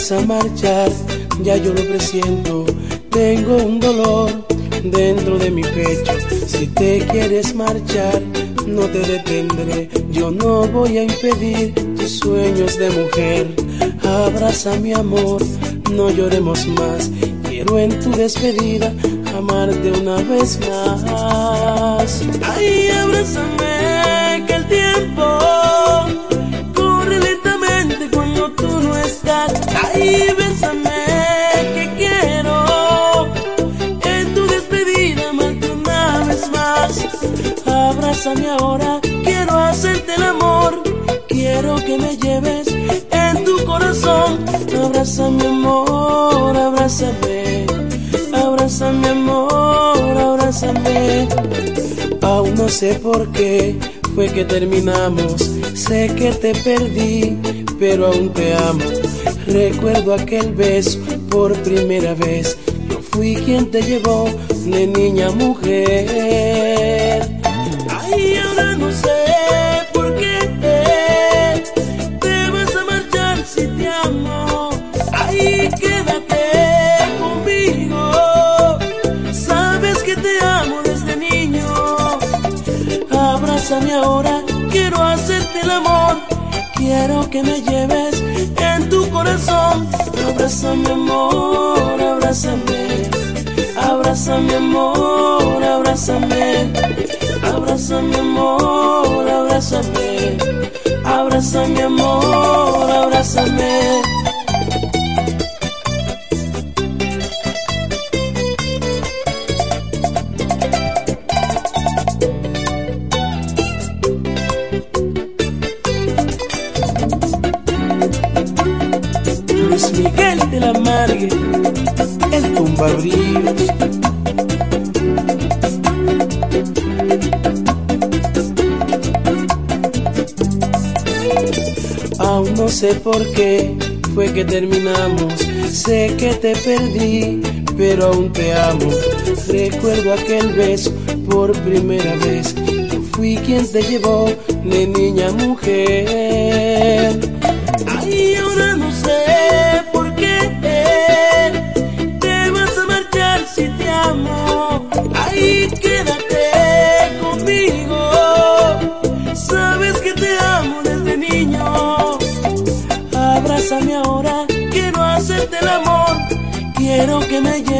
vas a marchar, ya yo lo presiento. Tengo un dolor dentro de mi pecho. Si te quieres marchar, no te detendré. Yo no voy a impedir tus sueños de mujer. Abraza mi amor, no lloremos más. Quiero en tu despedida amarte una vez más. Ay, abrázame que el tiempo Abrázame ahora, quiero hacerte el amor. Quiero que me lleves en tu corazón. Abrázame amor, abrázame. Abrázame amor, abrázame. Aún no sé por qué fue que terminamos. Sé que te perdí, pero aún te amo. Recuerdo aquel beso por primera vez. Yo fui quien te llevó de niña mujer. Abrázame amor, abrázame. Abrázame amor, abrázame. Abrázame amor, abrázame. Abrázame amor, abrázame. Sé por qué fue que terminamos. Sé que te perdí, pero aún te amo. Recuerdo aquel beso por primera vez. Yo fui quien te llevó de niña a mujer.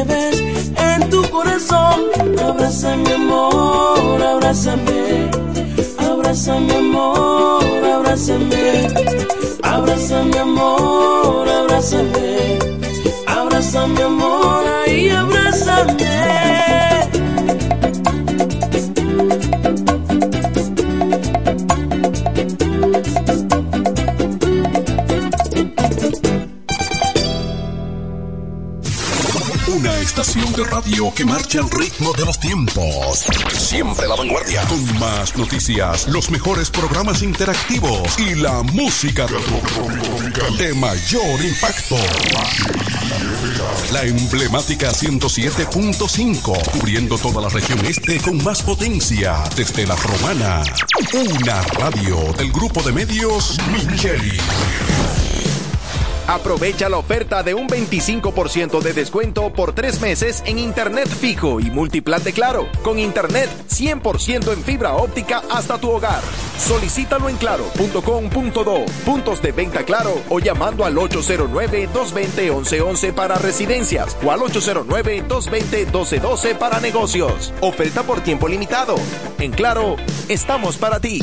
En tu corazón. Abrázame amor, abrázame. Abrázame amor, abrázame. Abrázame amor, abrázame. Abrázame amor, ahí abrázame. Radio que marcha al ritmo de los tiempos. Siempre la vanguardia. Con más noticias, los mejores programas interactivos y la música de mayor impacto. La emblemática 107.5, cubriendo toda la región este con más potencia desde la romana. Una radio del grupo de medios Micheli. Aprovecha la oferta de un 25% de descuento por tres meses en Internet fijo y multiplan de Claro, con Internet 100% en fibra óptica hasta tu hogar. Solicítalo en claro.com.do, puntos de venta Claro o llamando al 809-220-1111 para residencias o al 809-220-1212 para negocios. Oferta por tiempo limitado. En Claro, estamos para ti.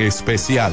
Especial.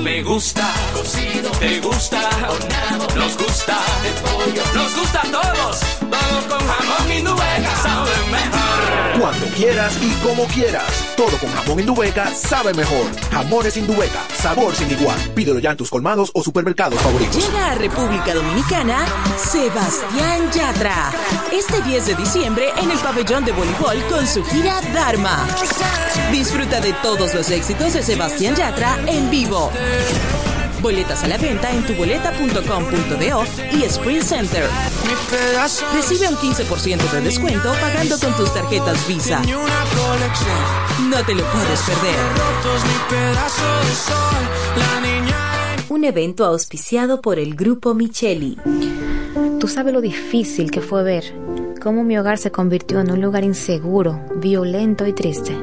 Me gusta cocido, te gusta horneado, nos gusta el pollo, nos gusta a todos, todos con jamón indueca saben mejor. Cuando quieras y como quieras. Todo con jamón Indubeca sabe mejor. Jamones Indubeca, sabor sin igual. Pídelo ya en tus colmados o supermercados favoritos. Llega a República Dominicana Sebastián Yatra. Este 10 de diciembre en el pabellón de voleibol con su gira Dharma. Disfruta de todos los éxitos de Sebastián Yatra en vivo. Boletas a la venta en tuboleta.com.do y Sprint Center. Recibe un 15% de descuento pagando con tus tarjetas Visa. No te lo puedes perder. Un evento auspiciado por el Grupo Micheli. Tú sabes lo difícil que fue ver cómo mi hogar se convirtió en un lugar inseguro, violento y triste.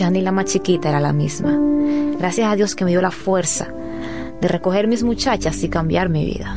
Ni la más chiquita era la misma. Gracias a Dios que me dio la fuerza de recoger mis muchachas y cambiar mi vida.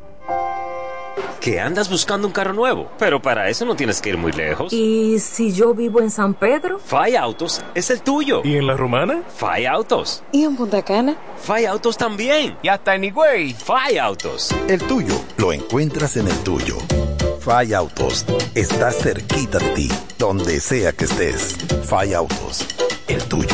¿Que andas buscando un carro nuevo? Pero para eso no tienes que ir muy lejos. ¿Y si yo vivo en San Pedro? Fay Autos es el tuyo. ¿Y en La Romana? Fay Autos. ¿Y en Punta Cana? Fay Autos también. ¿Y hasta en Higüey? Fay Autos. El tuyo lo encuentras en el tuyo. Fay Autos está cerquita de ti, donde sea que estés. Fay Autos, el tuyo.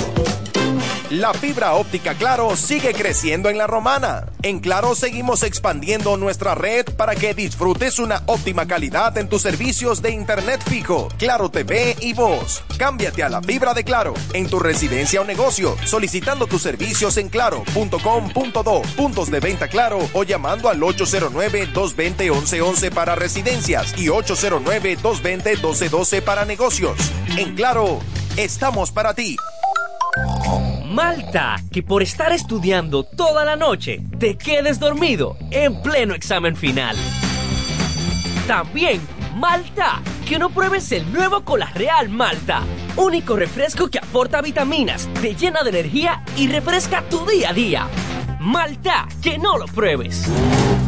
La fibra óptica Claro sigue creciendo en la romana. En Claro seguimos expandiendo nuestra red para que disfrutes una óptima calidad en tus servicios de internet fijo, Claro TV y voz. Cámbiate a la fibra de Claro en tu residencia o negocio, solicitando tus servicios en claro.com.do, puntos de venta Claro o llamando al 809-220-1111 para residencias y 809-220-1212 para negocios. En Claro, estamos para ti. Malta, que por estar estudiando toda la noche te quedes dormido en pleno examen final. También Malta, que no pruebes el nuevo Cola Real Malta, único refresco que aporta vitaminas, te llena de energía y refresca tu día a día. Malta, que no lo pruebes.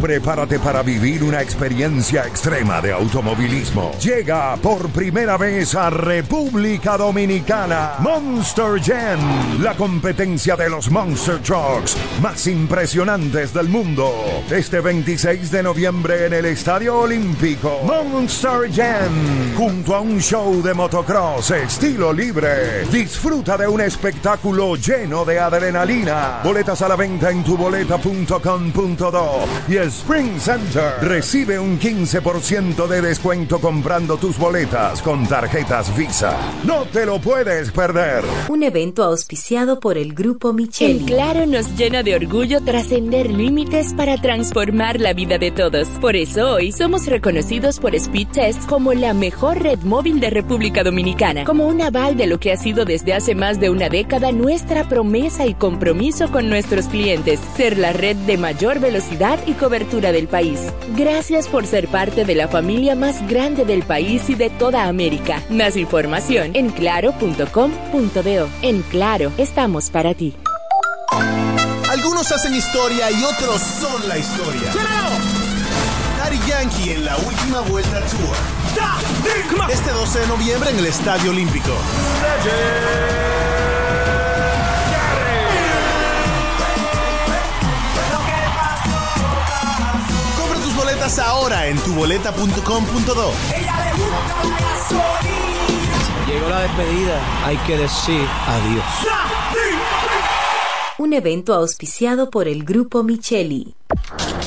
Prepárate para vivir una experiencia extrema de automovilismo. Llega por primera vez a República Dominicana Monster Jam, la competencia de los Monster Trucks más impresionantes del mundo. Este 26 de noviembre en el Estadio Olímpico. Monster Jam, junto a un show de motocross estilo libre. Disfruta de un espectáculo lleno de adrenalina. Boletas a la venta en tuboleta.com.do y el Spring Center. Recibe un 15% de descuento comprando tus boletas con tarjetas Visa. No te lo puedes perder. Un evento auspiciado por el Grupo Micheli. En Claro nos llena de orgullo trascender límites para transformar la vida de todos. Por eso hoy somos reconocidos por Speed Test como la mejor red móvil de República Dominicana, como un aval de lo que ha sido desde hace más de una década nuestra promesa y compromiso con nuestros clientes, ser la red de mayor velocidad y cobertura del país. Gracias por ser parte de la familia más grande del país y de toda América. Más información en claro.com.do. En Claro, estamos para ti. Algunos hacen historia y otros son la historia. Daddy Yankee en la última vuelta tour. Este 12 de noviembre en el Estadio Olímpico. Ahora en tuboleta.com.do. Llegó la despedida, hay que decir adiós. Un evento auspiciado por el Grupo Micheli.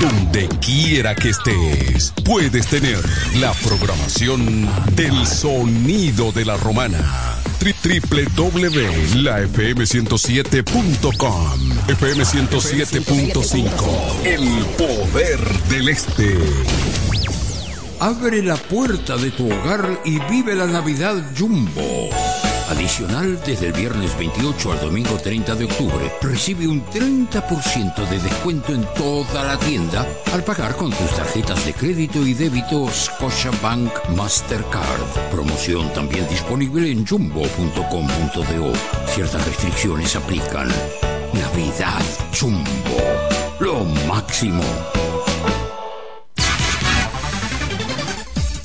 Donde quiera que estés, puedes tener la programación del sonido de la romana. www.lafm107.com FM 107.5 El poder del este. Abre la puerta de tu hogar y vive la Navidad Jumbo. Adicional, desde el viernes 28 al domingo 30 de octubre, recibe un 30% de descuento en toda la tienda al pagar con tus tarjetas de crédito y débito Scotiabank Mastercard. Promoción también disponible en jumbo.com.do. Ciertas restricciones aplican. Navidad Jumbo. Lo máximo.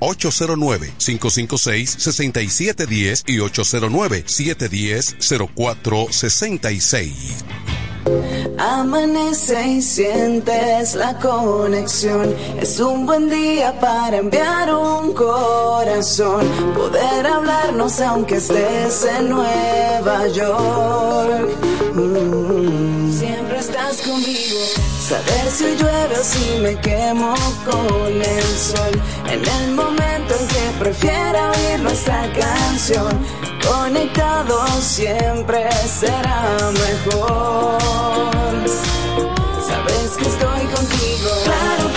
809-556-6710 y 809-710-0466. Amanece y sientes la conexión. Es un buen día para enviar un corazón. Poder hablarnos aunque estés en Nueva York. Mm. Siempre estás conmigo. Saber si llueve o si me quemo con el sol. En el momento en que prefiera oír nuestra canción. Conectados siempre será mejor. Sabes que estoy contigo. Claro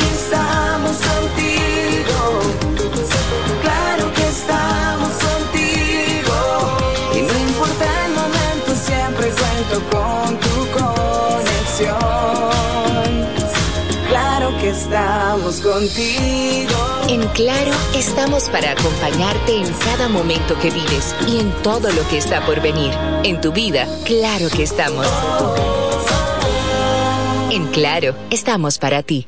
contigo. En Claro, estamos para acompañarte en cada momento que vives y en todo lo que está por venir. En tu vida, claro que estamos. En Claro, estamos para ti.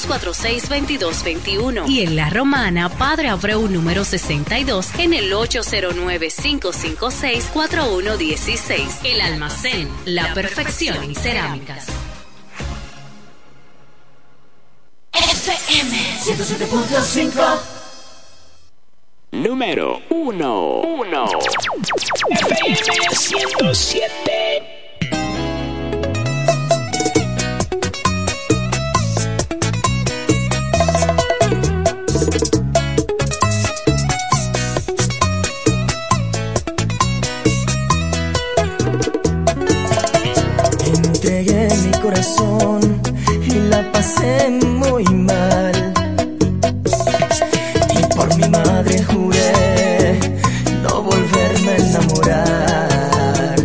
246-2221. Y en La Romana, Padre Abreu número 62 en el 809-556-4116. El almacén, la perfección en cerámicas. FM 107.5 Número 1 1 FM 107 y la pasé muy mal. Y por mi madre juré no volverme a enamorar.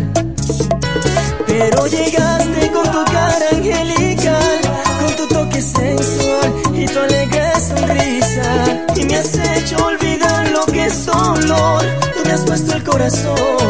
Pero llegaste con tu cara angelical, con tu toque sensual y tu alegre sonrisa. Y me has hecho olvidar lo que es dolor. Tú me has puesto el corazón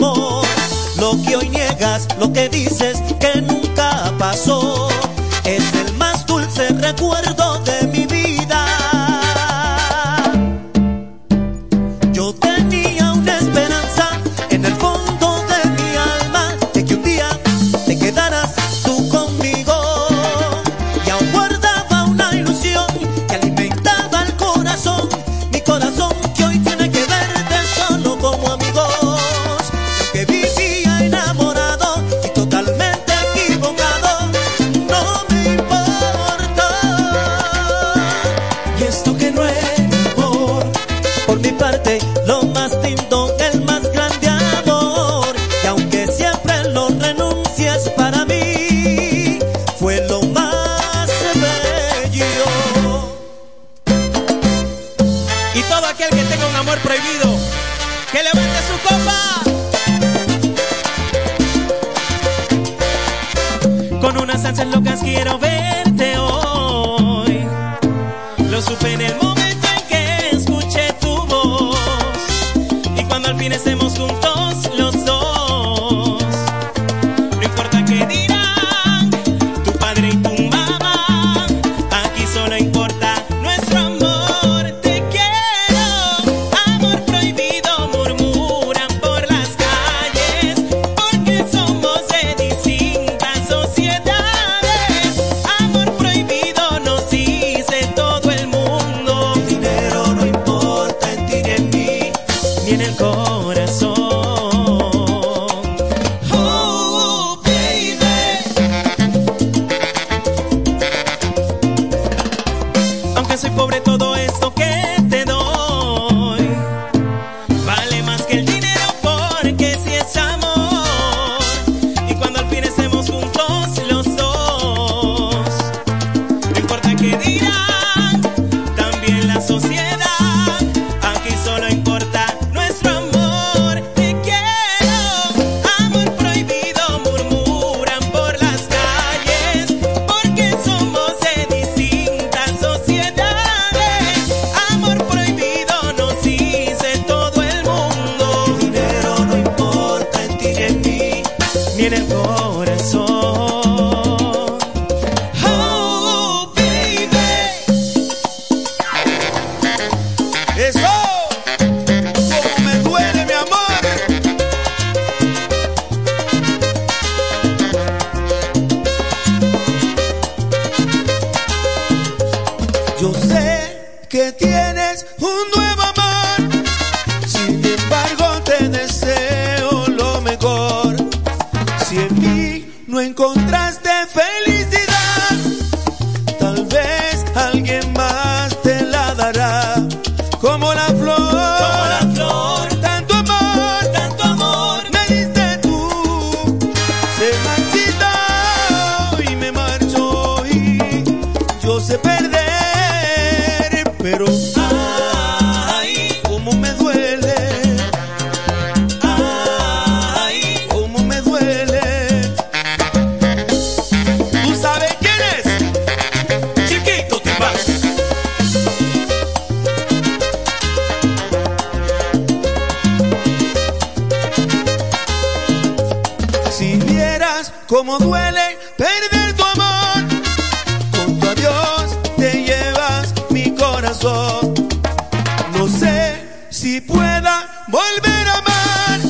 Lo que hoy niegas, lo que dices que nunca pasó, es el más dulce recuerdo si pueda volver a amar,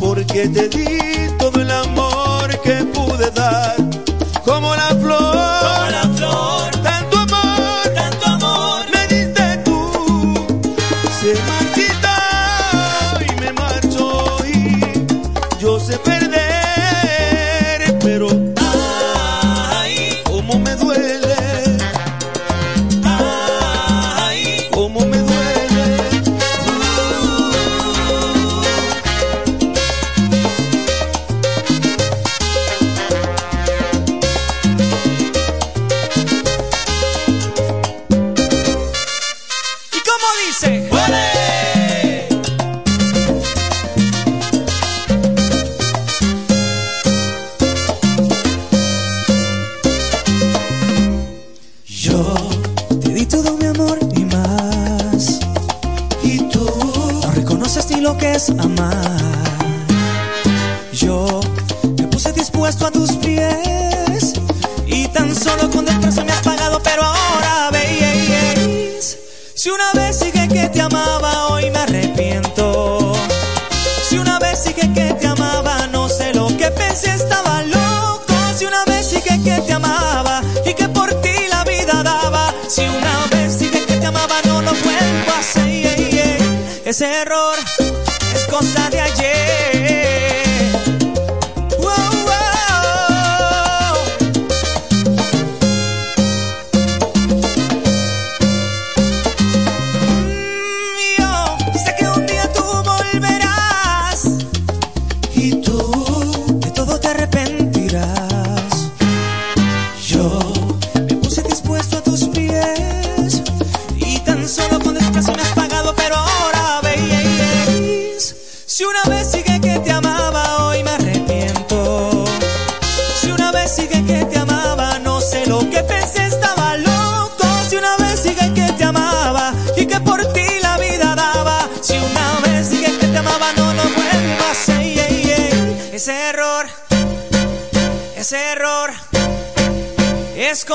porque te di todo el amor que pude dar.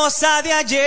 cosa de ayer.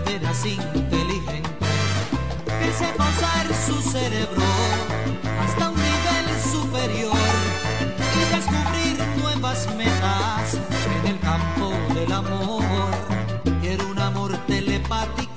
veras inteligente que sepa usar su cerebro hasta un nivel superior y descubrir nuevas metas en el campo del amor. Quiero un amor telepático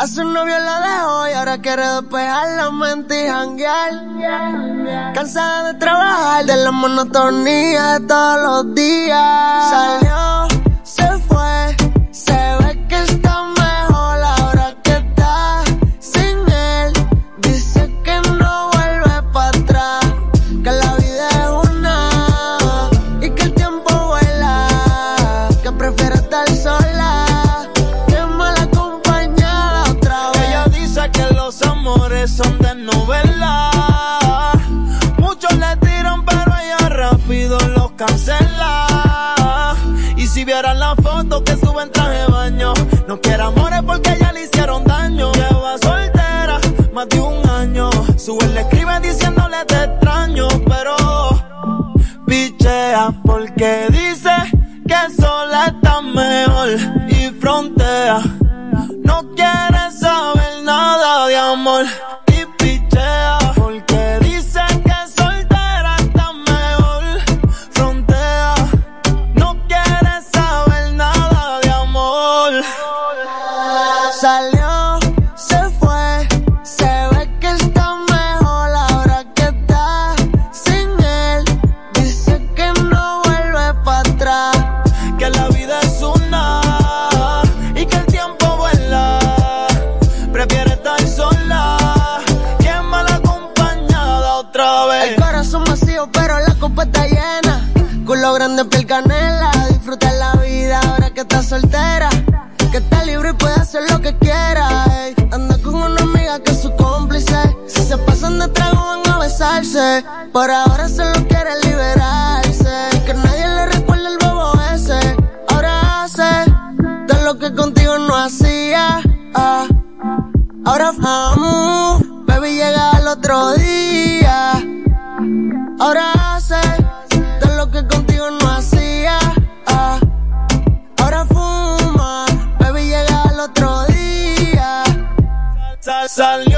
A su novio la dejó y ahora quiere despejar la mente y janguear. Cansada de trabajar, de la monotonía de todos los días. No quiere amores porque ya le hicieron daño. Lleva soltera más de un año. Su le escribe diciéndole te extraño, pero pichea porque dice que sola está mejor y frontea. grande piel canela. Disfruta la vida ahora que estás soltera. Que está libre y puede hacer lo que quiera. Anda con una amiga que es su cómplice. Si se pasan de trago van a besarse. Por ahora solo quiere liberarse. Que nadie le recuerde el bobo ese. Ahora hace todo lo que contigo no hacía. Ah. Ahora vamos, baby llega al otro día. Ahora salir.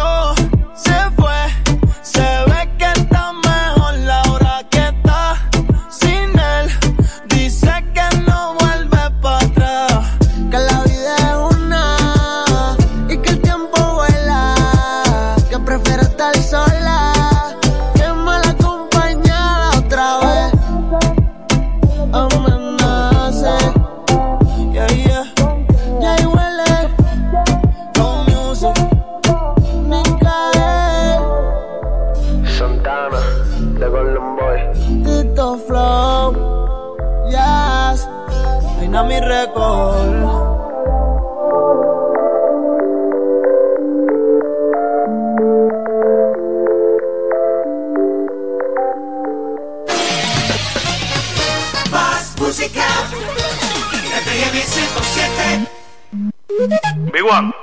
Juan,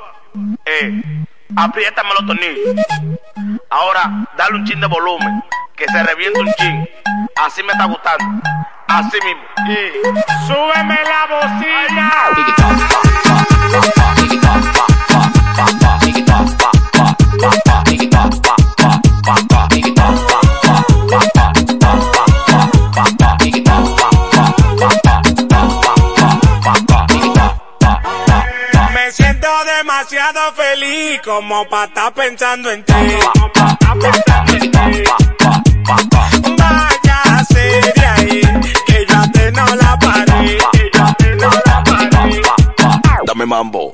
eh, apriétame los tornillos. Ahora, dale un chin de volumen, que se reviente un chin. Así me está gustando, así mismo. Y súbeme la bocina. ti, como pa' estar pensando en ti. vaya pa' estar de ahí, que ya te no la paré. Que ya te no la paré. Dame mambo.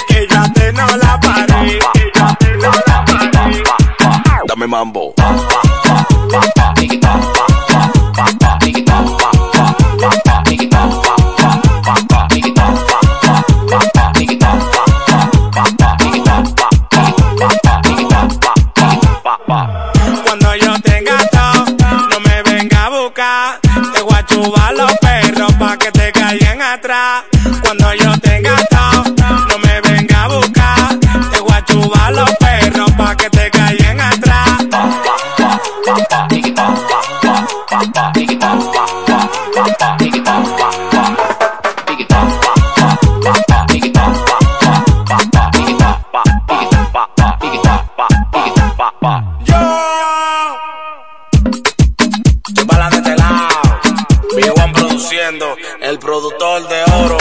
que ya te no la paré. Dame mambo. Cuando yo tenga todo, no me venga a buscar. Te voy a chubar los perros pa' que te caigan atrás. Cuando yo tenga productor de oro,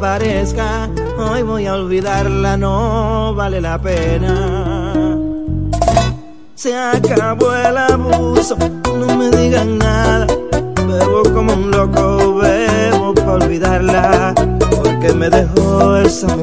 Hoy voy a olvidarla, no vale la pena. Se acabó el abuso, no me digan nada. Bebo como un loco, bebo para olvidarla, porque me dejó el sabor.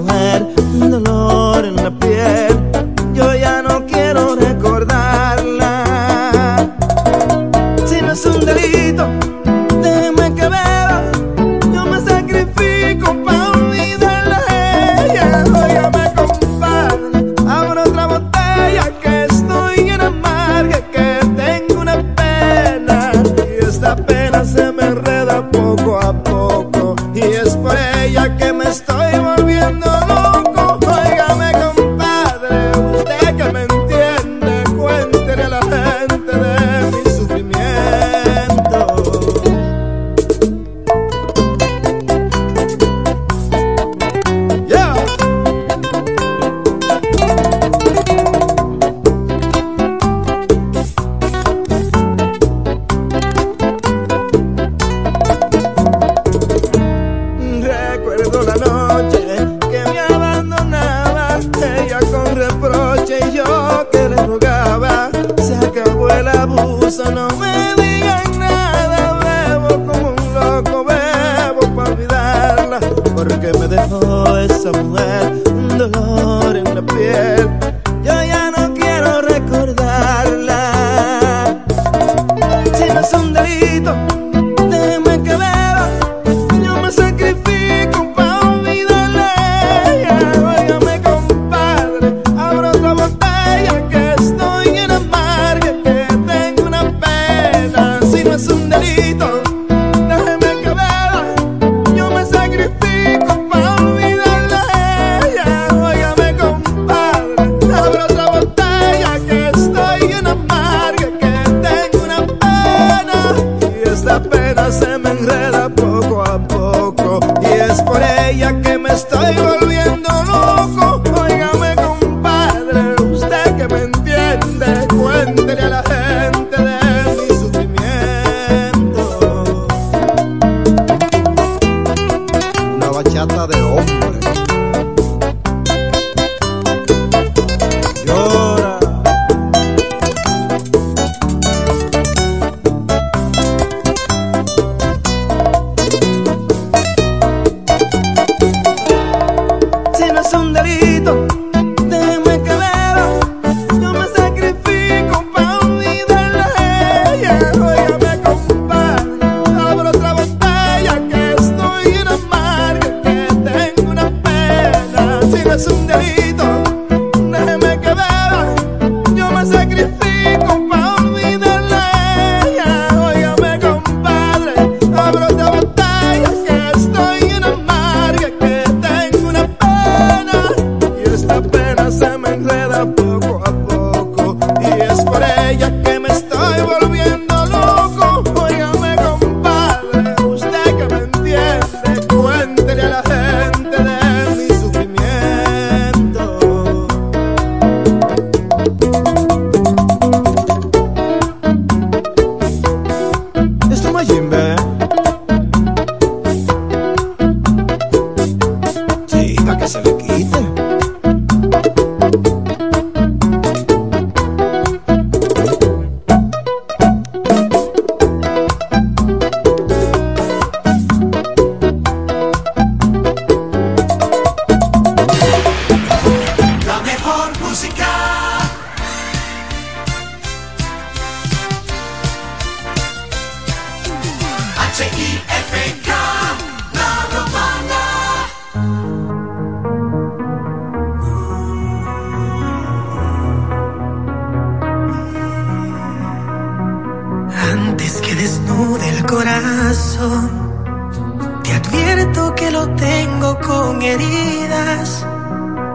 lo tengo con heridas,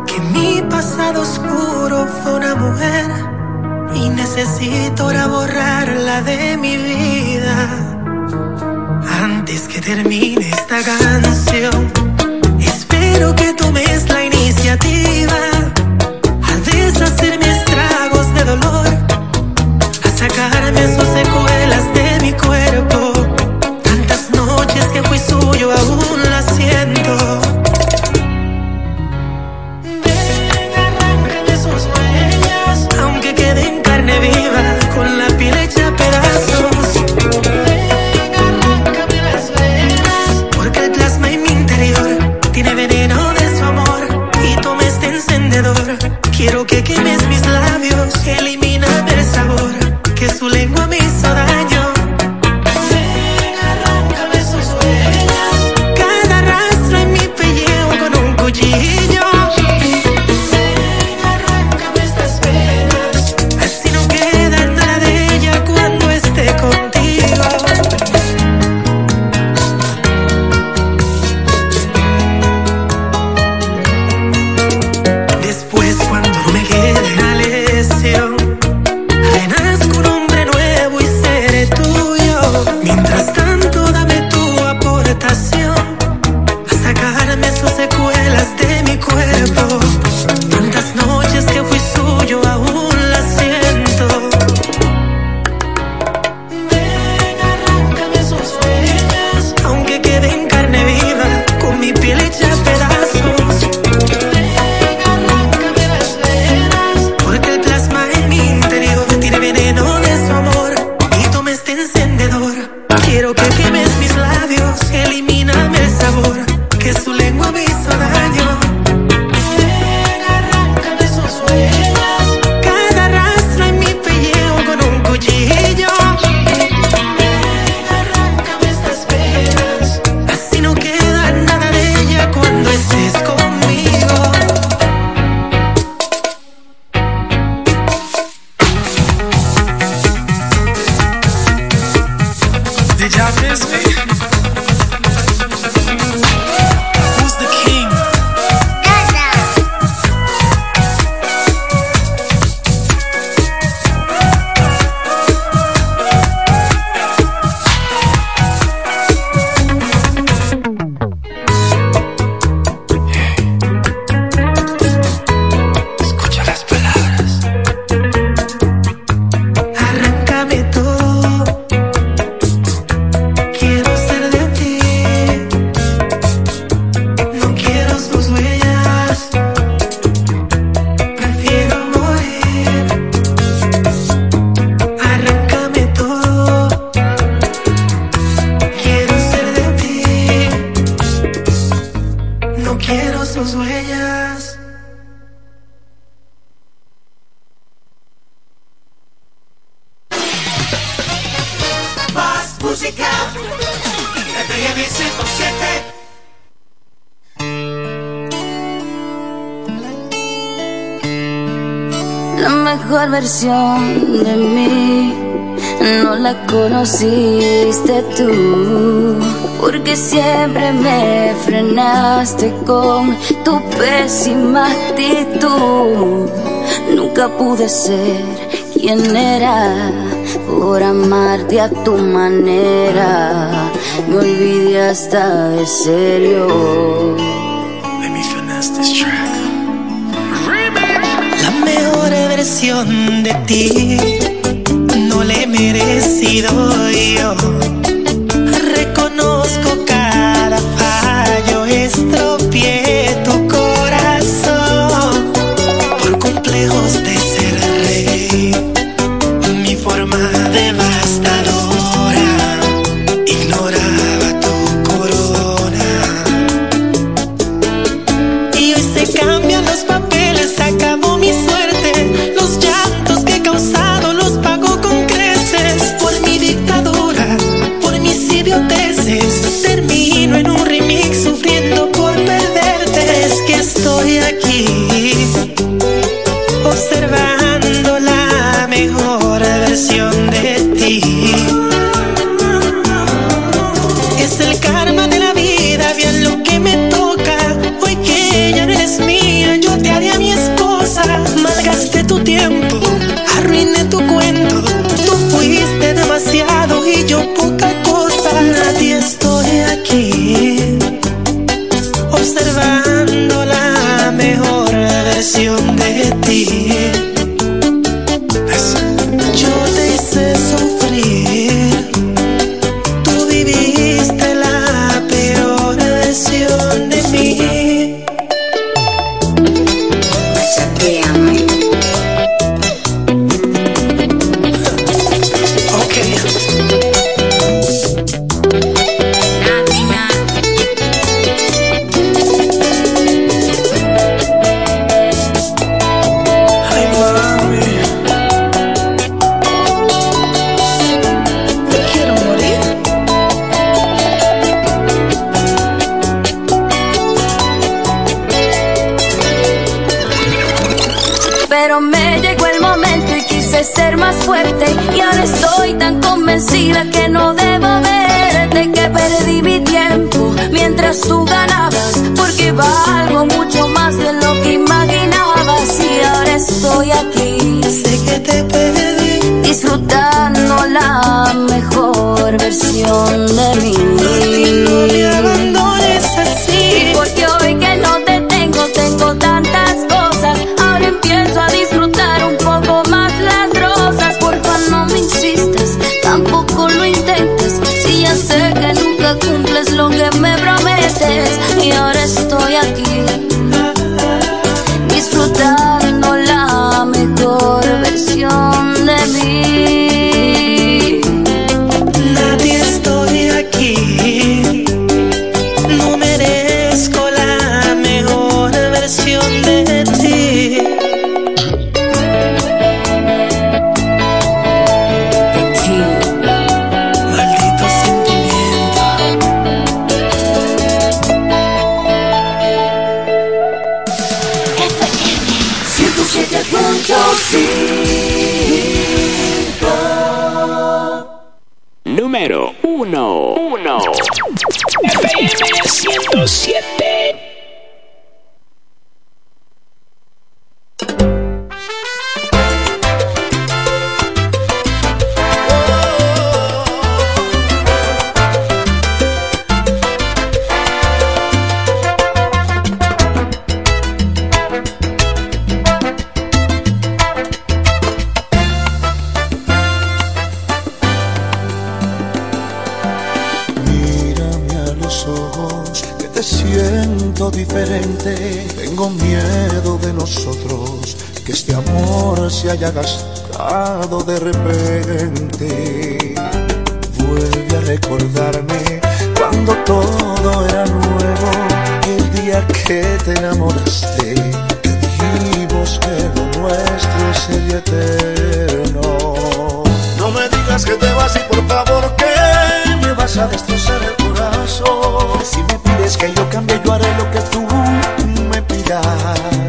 que mi pasado oscuro fue una mujer y necesito ahora borrarla de mi vida. Antes que termine esta canción, espero que tomes la iniciativa. con tu pésima actitud. Nunca pude ser quien era por amarte a tu manera. Me olvidé hasta de serio. Let me finesse this track. La mejor versión de ti no le he merecido yo haya gastado de repente. Vuelve a recordarme cuando todo era nuevo, el día que te enamoraste, que dijimos que lo nuestro sería eterno. No me digas que te vas y por favor que me vas a destrozar el corazón. Si me pides que yo cambie, yo haré lo que tú me pidas.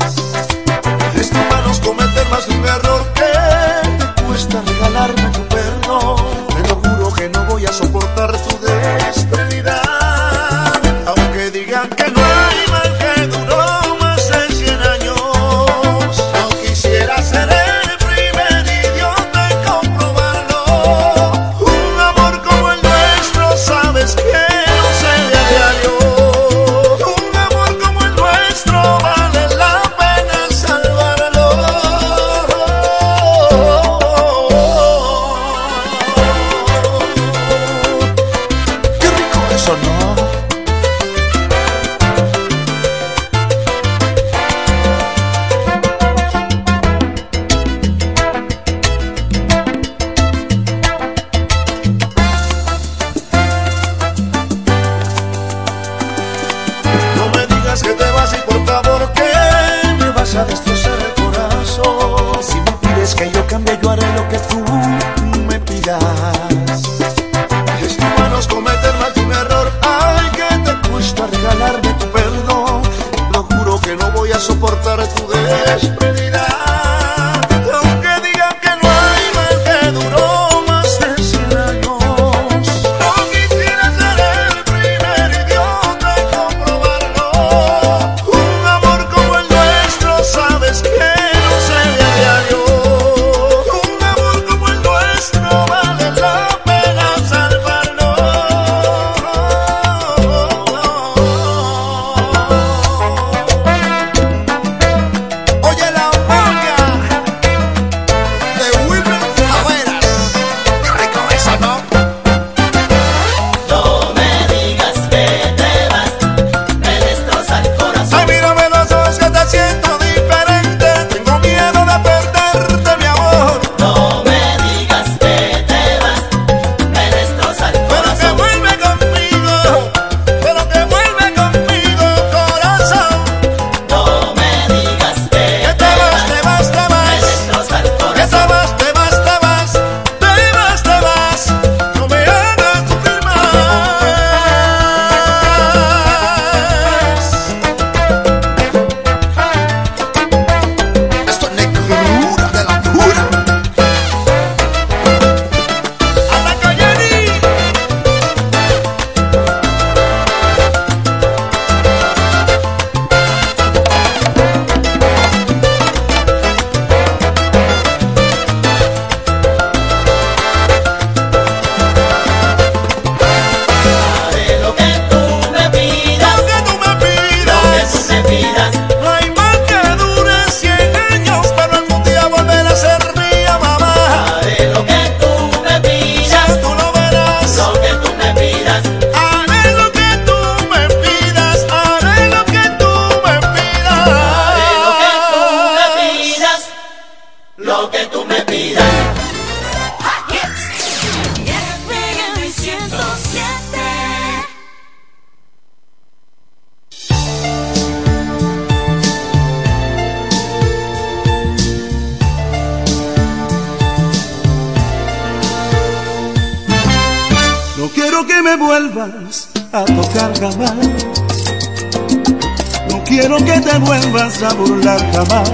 A burlar jamás.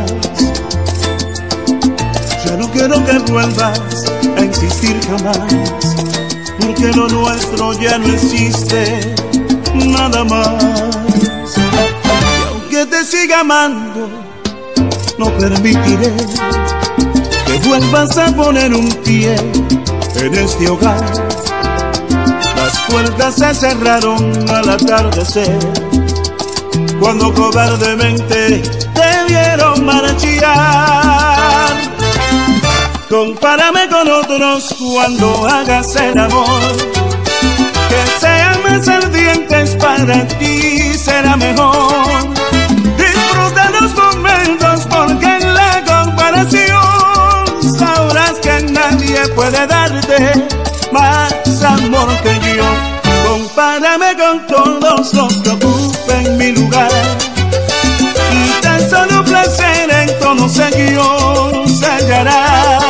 Ya no quiero que vuelvas a insistir jamás. Porque lo nuestro ya no existe nada más. Y aunque te siga amando, no permitiré que vuelvas a poner un pie en este hogar. Las puertas se cerraron al atardecer, cuando cobardemente debieron marchar. Compárame con otros cuando hagas el amor, que sean más ardientes para ti será mejor. Disfruta los momentos porque en la comparación sabrás que nadie puede darte más amor que yo. Compárame con todos los que todos ellos hallarás.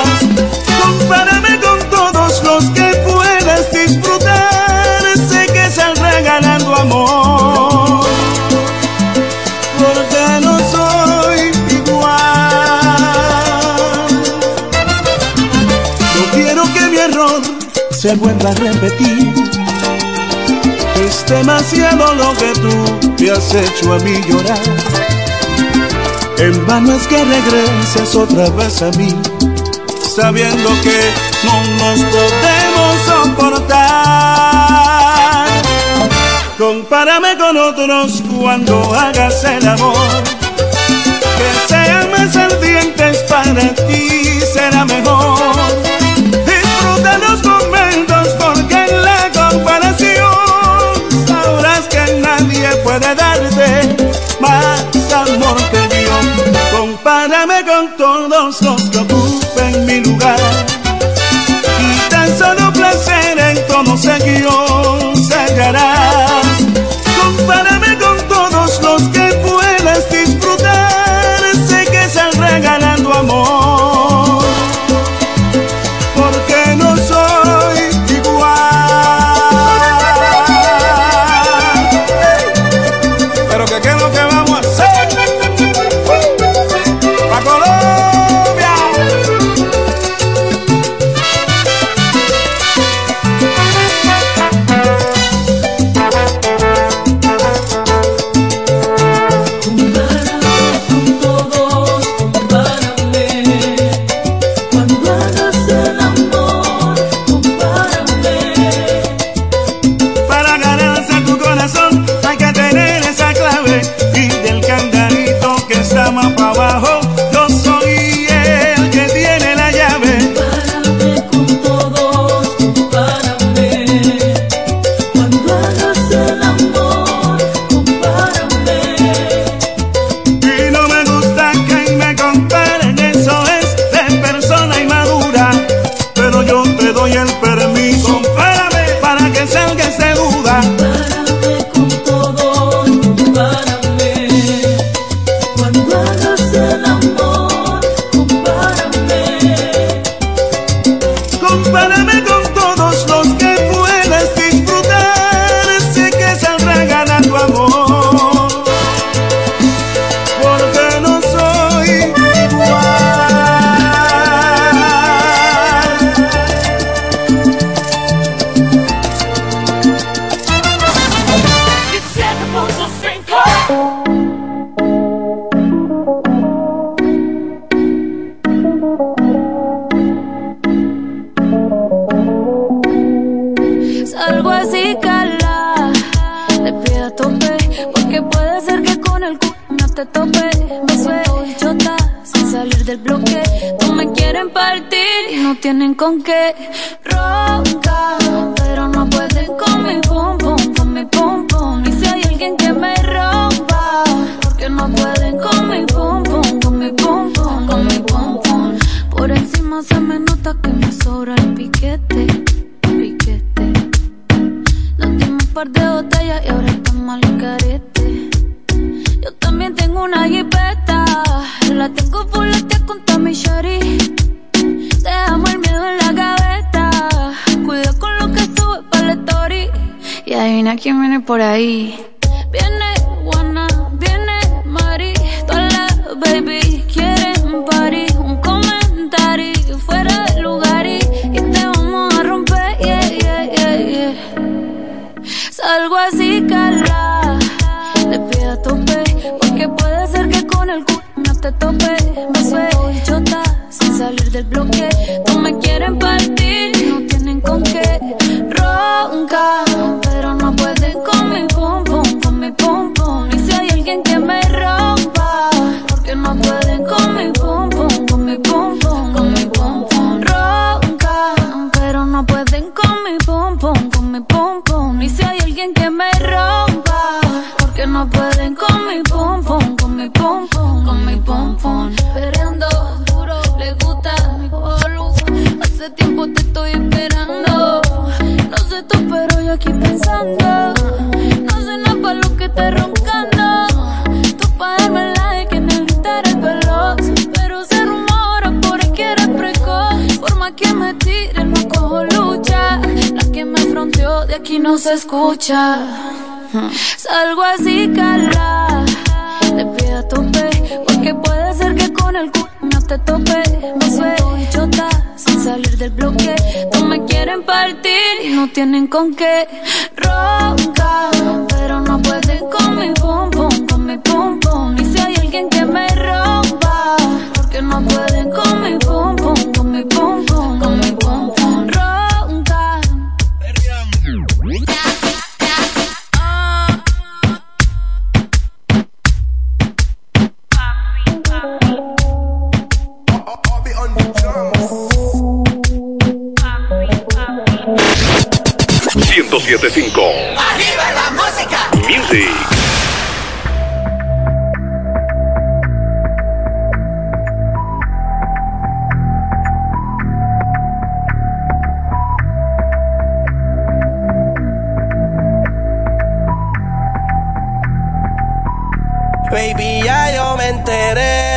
Compárame con todos los que puedas disfrutar. Sé que están regalando amor. Porque no soy igual. No quiero que mi error se vuelva a repetir. Es demasiado lo que tú te has hecho a mí llorar. En vano es que regreses otra vez a mí, sabiendo que no nos podemos soportar. Compárame con otros cuando hagas el amor, que sean más ardientes para ti será mejor. Disfruta los momentos porque en la comparación sabrás que nadie puede darte más amor que. Compárame con todos los que ocupen mi lugar se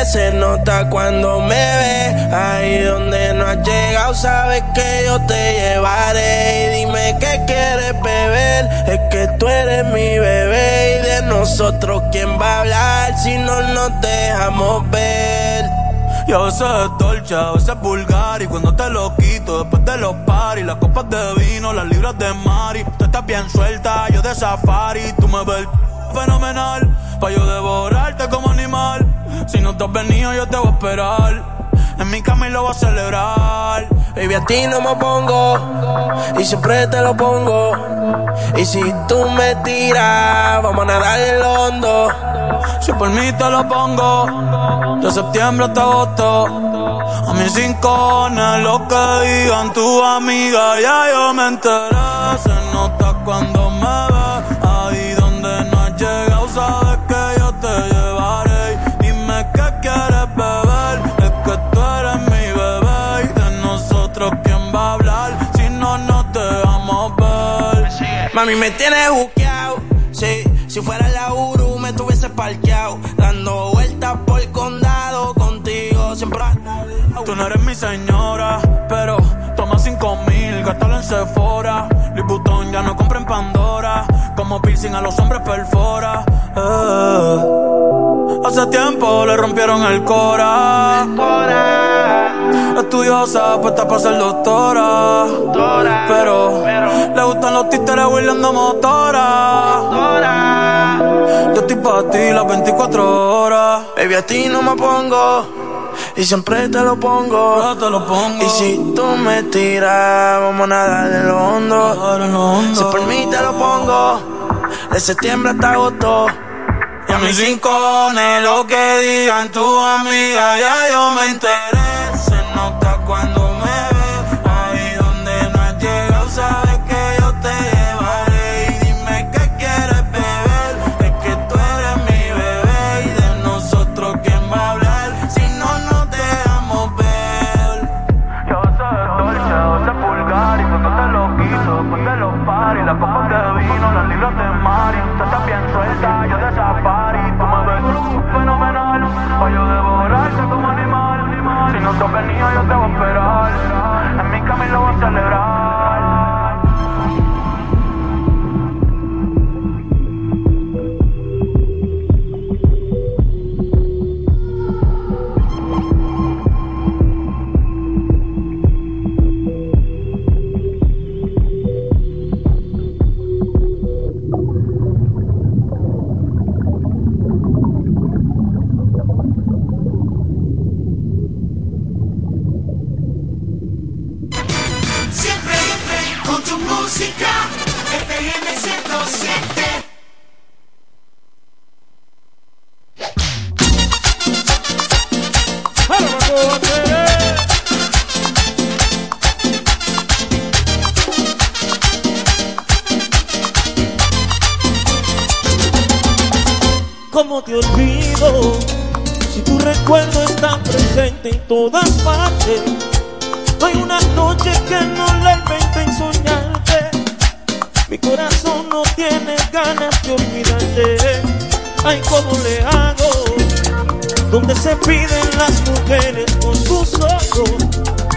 se nota cuando me ve. Ahí donde no has llegado, sabes que yo te llevaré. Y dime qué quieres beber, es que tú eres mi bebé. Y de nosotros, ¿quién va a hablar si no nos dejamos ver? Y a veces es dolce, a veces es vulgar Y cuando te lo quito después de los paris Las copas de vino, las libras de mari Tú estás bien suelta, yo de safari Tú me ves fenomenal Pa' yo devorarte como animal. Si no te has venido yo te voy a esperar. En mi cama y lo voy a celebrar. Baby, a ti no me pongo y siempre te lo pongo. Y si tú me tiras, vamos a nadar el hondo. Si por mí te lo pongo De septiembre hasta agosto. A mis rincones Lo que digan tu amiga Ya yo me enteré. Se nota cuando me Mami, me tienes buqueado. Sí, si fuera la Uru, me tuviese parqueado. Dando vueltas por el condado contigo. Siempre. Tú no eres mi señora, pero toma cinco mil, gástalo en Sephora. Louis Vuitton ya no compra en Pandora. Como piercing a los hombres perfora. Eh. Hace tiempo le rompieron el cora. Estudiosa, puesta para ser doctora. Pero, le gustan los títeres huirleando motora. Yo estoy para ti las 24 horas. Baby, a ti no me pongo. Y siempre te lo pongo. te lo pongo. Y si tú me tiras, vamos a nadar en lo hondo. Si por mí te lo pongo. De septiembre hasta agosto. Y a mis rincones, lo que digan tu amiga, ya yo me enteré. Se nota cuando cómo te olvido. Si tu recuerdo está presente en todas partes, no hay una noche que no la invente en soñarte. Mi corazón no tiene ganas de olvidarte. Ay, cómo le hago. Donde se piden las mujeres con sus ojos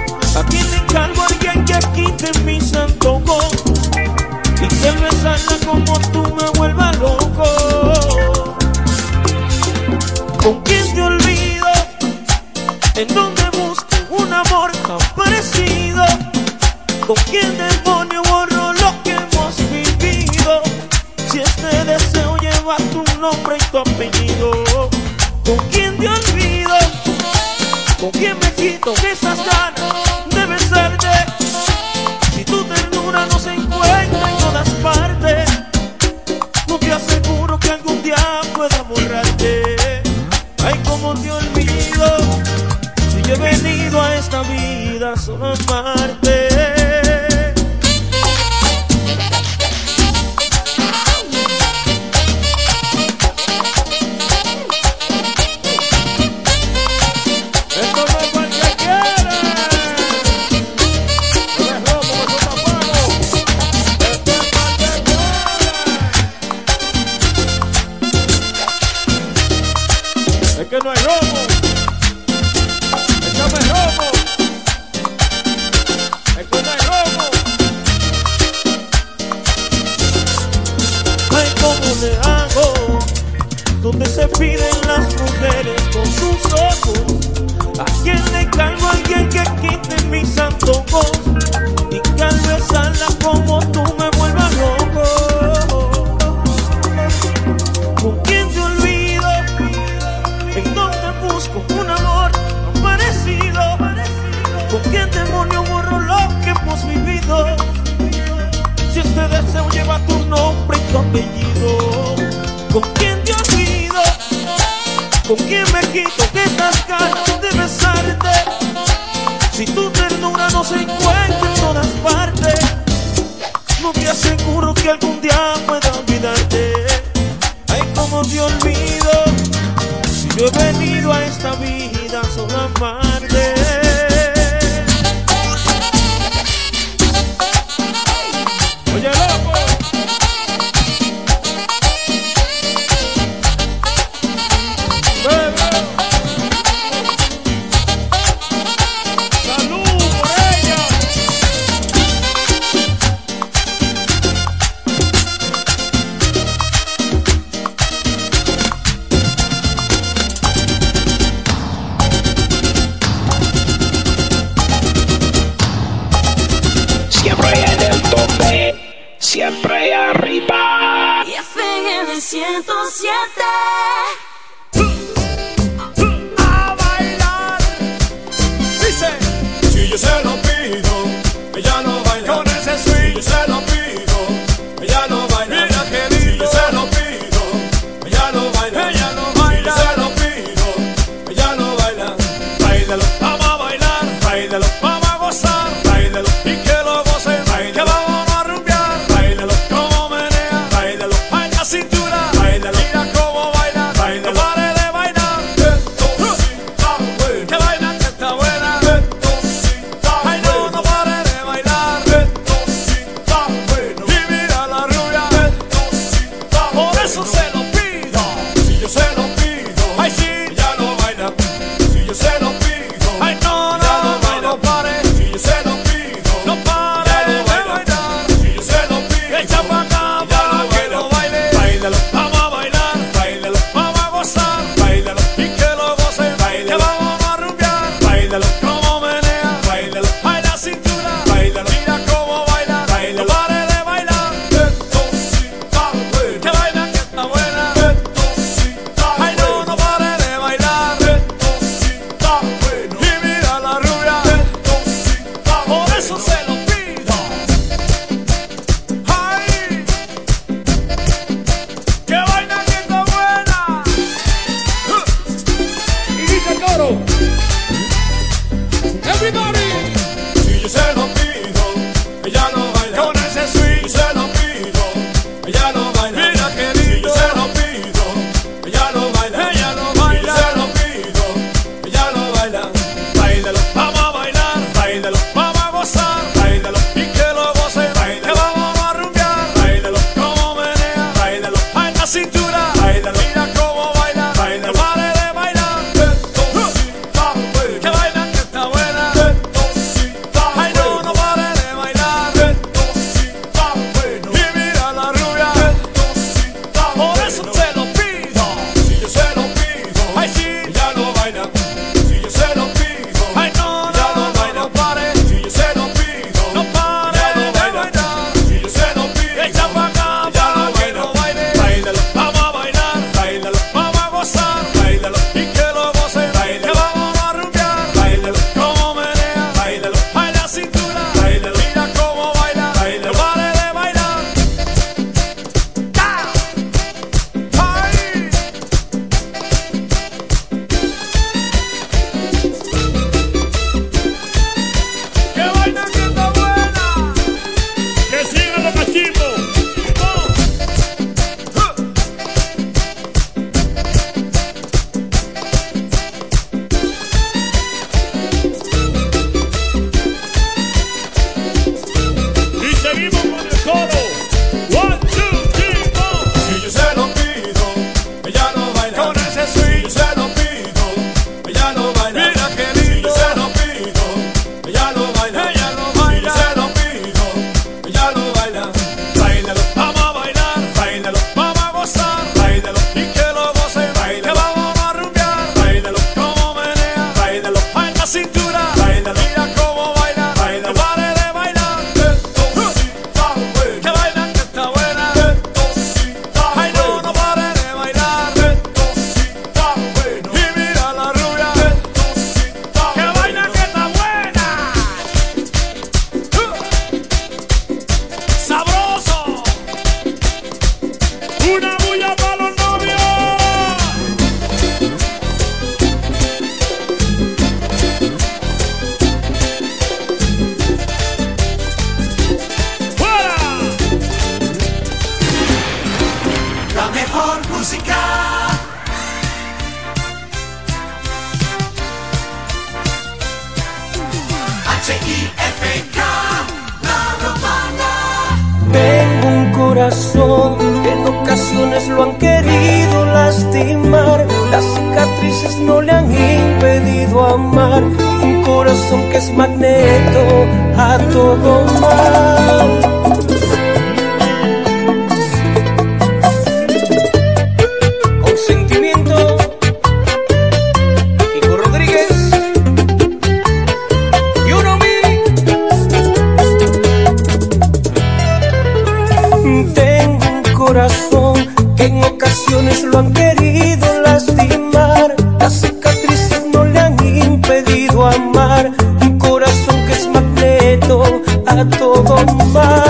corazón que en ocasiones lo han querido lastimar. Las cicatrices no le han impedido amar. Un corazón que es magneto a todo mal.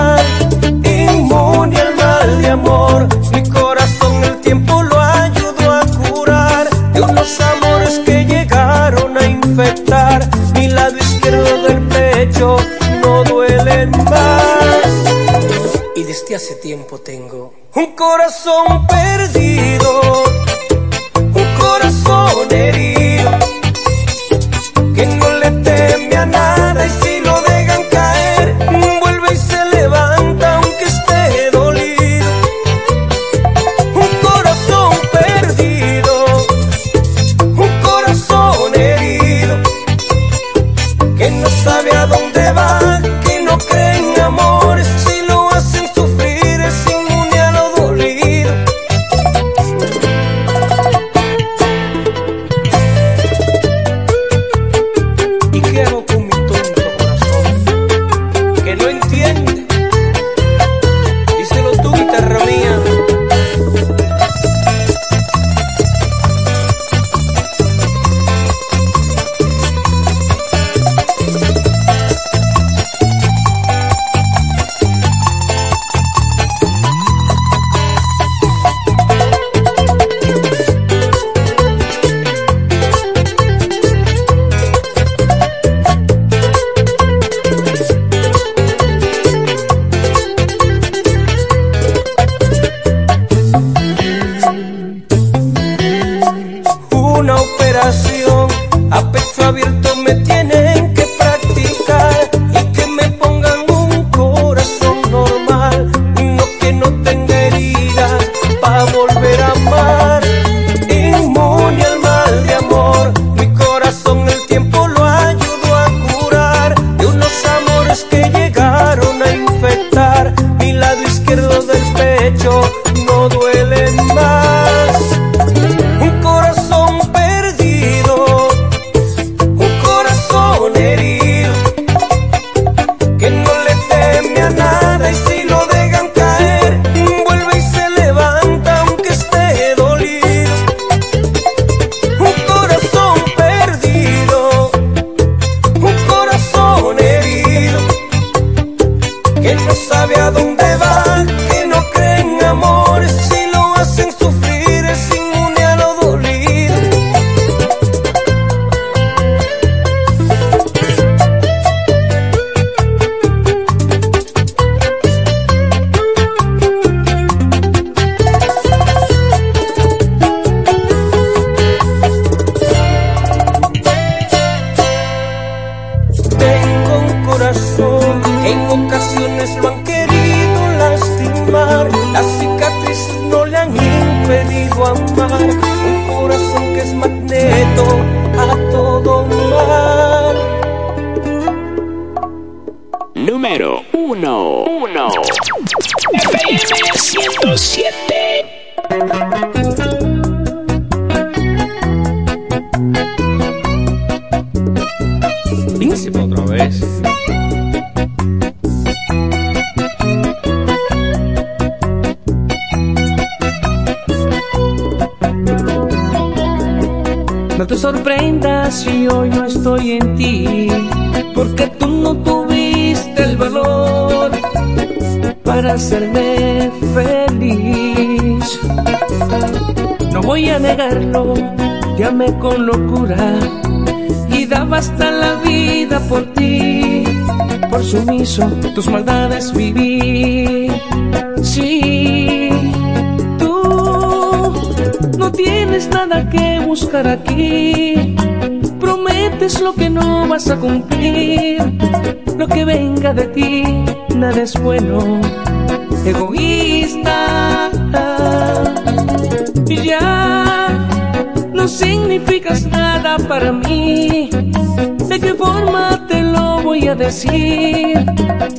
este hace tiempo tengo un corazón perdido. para hacerme feliz. No voy a negarlo, te amé con locura y daba hasta la vida por ti. Por sumiso tus maldades viví. Sí, tú no tienes nada que buscar aquí. Prometes lo que no vas a cumplir. Lo que venga de ti nada es bueno egoísta. Ya no significas nada para mí. ¿De qué forma te lo voy a decir?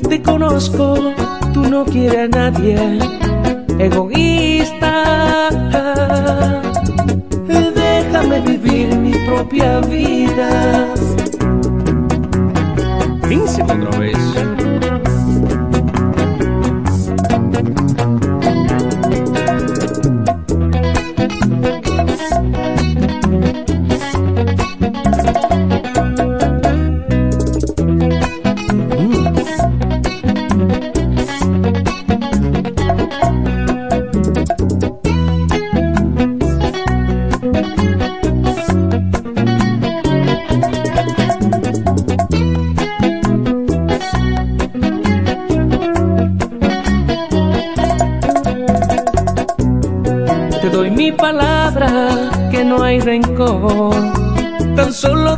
Te conozco, tú no quieres a nadie. Egoísta. Déjame vivir mi propia vida. Príncipe otra vez.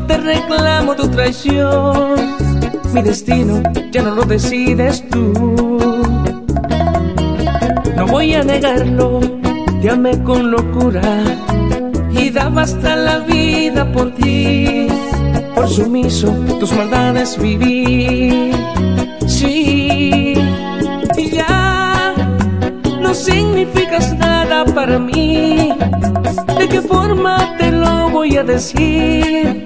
Te reclamo tu traición. Mi destino ya no lo decides tú. No voy a negarlo, te amé con locura y daba hasta la vida por ti. Por sumiso, tus maldades viví. Sí, y ya no significas nada para mí. ¿De qué forma te lo voy a decir?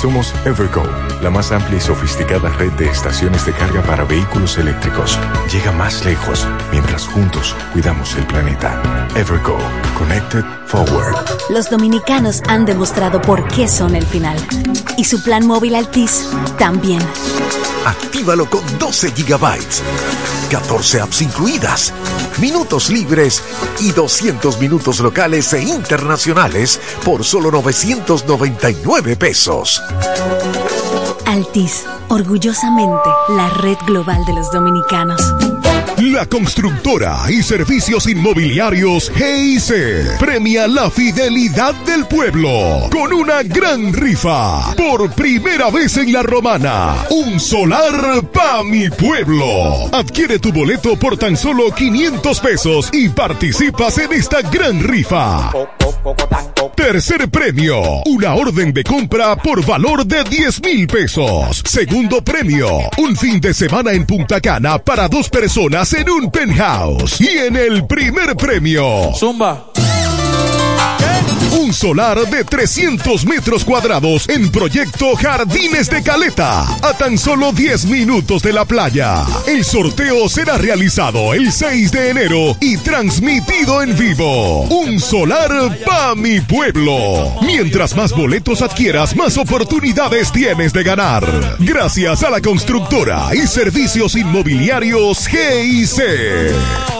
Somos Evergo, la más amplia y sofisticada red de estaciones de carga para vehículos eléctricos. Llega más lejos mientras juntos cuidamos el planeta. Evergo, Connected Forward. Los dominicanos han demostrado por qué son el final. Y su plan móvil Altis también. Actívalo con 12 gigabytes, 14 apps incluidas, minutos libres y 200 minutos locales e internacionales por solo 999 pesos. Altis, orgullosamente la red global de los dominicanos. La constructora y servicios inmobiliarios GIC premia la fidelidad del pueblo con una gran rifa. Por primera vez en la romana, un solar pa' mi pueblo. Adquiere tu boleto por tan solo 500 pesos y participas en esta gran rifa. Tercer premio, una orden de compra por valor de 10 mil pesos. Segundo premio, un fin de semana en Punta Cana para dos personas en un penthouse. Y en el primer premio, Zumba. Un solar de 300 metros cuadrados en proyecto Jardines de Caleta, a tan solo 10 minutos de la playa. El sorteo será realizado el 6 de enero y transmitido en vivo. Un solar pa' mi pueblo. Mientras más boletos adquieras, más oportunidades tienes de ganar. Gracias a la constructora y servicios inmobiliarios GIC.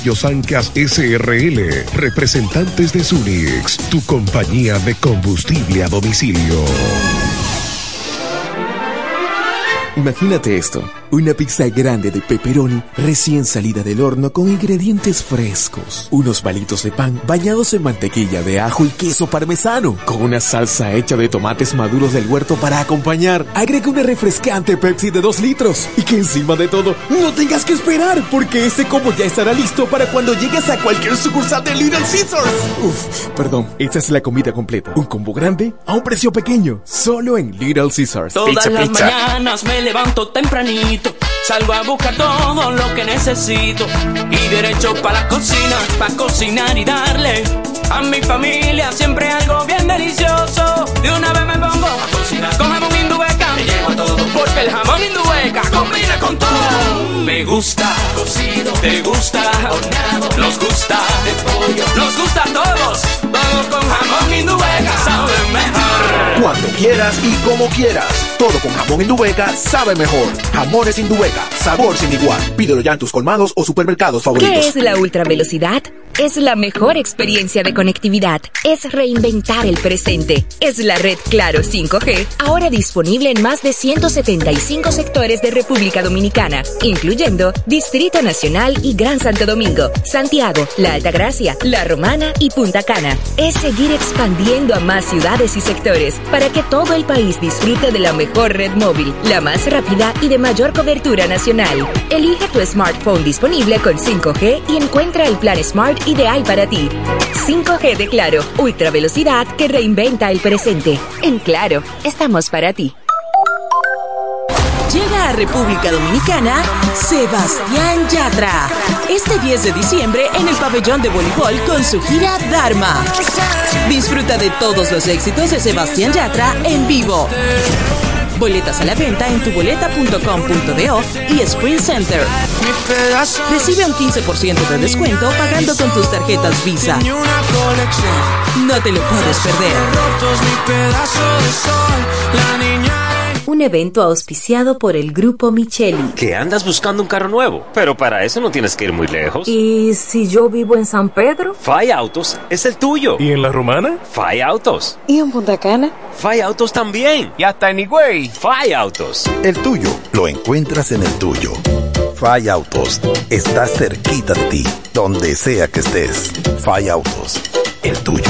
Sancas SRL, representantes de Sunix, tu compañía de combustible a domicilio. Imagínate esto. Una pizza grande de pepperoni recién salida del horno con ingredientes frescos. Unos palitos de pan bañados en mantequilla de ajo y queso parmesano. Con una salsa hecha de tomates maduros del huerto para acompañar. Agrega una refrescante Pepsi de 2 litros. Y que encima de todo no tengas que esperar porque este combo ya estará listo para cuando llegues a cualquier sucursal de Little Caesars. Uf, perdón, esta es la comida completa. Un combo grande a un precio pequeño. Solo en Little Caesars. Todas las mañanas me levanto tempranito, salgo a buscar todo lo que necesito. Y derecho para la cocina, para cocinar y darle a mi familia siempre algo bien delicioso. De una vez me pongo a cocinar. Con jamón indubeca, me llevo a todo. Porque el jamón indubeca combina con todo. Me gusta. Cocido, te gusta. Horneado, nos gusta. De pollo, nos gusta a todos. Vamos con jamón indubeca, sabe mejor. Cuando quieras y como quieras. Todo con jamón Indubeca sabe mejor. Jamones Indubeca, sabor sin igual. Pídelo ya en tus colmados o supermercados favoritos. ¿Qué es la ultravelocidad? Es la mejor experiencia de conectividad. Es reinventar el presente. Es la red Claro 5G, ahora disponible en más de 175 sectores de República Dominicana, incluyendo Distrito Nacional y Gran Santo Domingo, Santiago, La Altagracia, La Romana y Punta Cana. Es seguir expandiendo a más ciudades y sectores para que todo el país disfrute de la mejor red móvil, la más rápida y de mayor cobertura nacional. Elige tu smartphone disponible con 5G y encuentra el plan Smart ideal para ti. 5G de Claro, ultra velocidad que reinventa el presente. En Claro, estamos para ti. Llega a República Dominicana Sebastián Yatra. Este 10 de diciembre en el pabellón de voleibol con su gira Dharma. Disfruta de todos los éxitos de Sebastián Yatra en vivo. Boletas a la venta en tuboleta.com.do y Sprint Center. Recibe un 15% de descuento pagando con tus tarjetas Visa. No te lo puedes perder. Un evento auspiciado por el Grupo Micheli. ¿Que andas buscando un carro nuevo? Pero para eso no tienes que ir muy lejos. ¿Y si yo vivo en San Pedro? Fai Autos es el tuyo. ¿Y en la romana? Fai Autos. ¿Y en Punta Cana? Fai Autos también. Y hasta en Higüey. Fai Autos. El tuyo lo encuentras en el tuyo. Fay Autos está cerquita de ti, donde sea que estés. Fay Autos, el tuyo.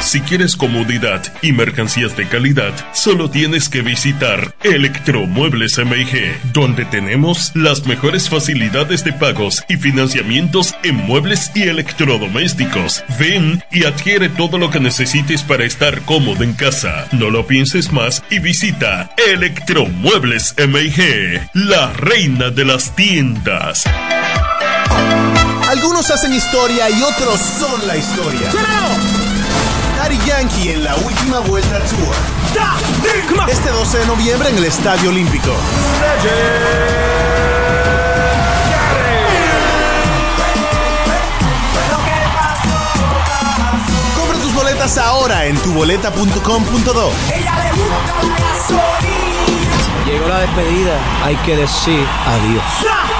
Si quieres comodidad y mercancías de calidad, solo tienes que visitar Electromuebles MIG, donde tenemos las mejores facilidades de pagos y financiamientos en muebles y electrodomésticos. Ven y adquiere todo lo que necesites para estar cómodo en casa. No lo pienses más y visita Electromuebles MIG, la reina de las tiendas. Algunos hacen historia y otros son la historia. Daddy Yankee en la última vuelta tour. Este 12 de noviembre en el Estadio Olímpico. Compra tus boletas ahora en tuboleta.com.do. Llegó la despedida, hay que decir adiós.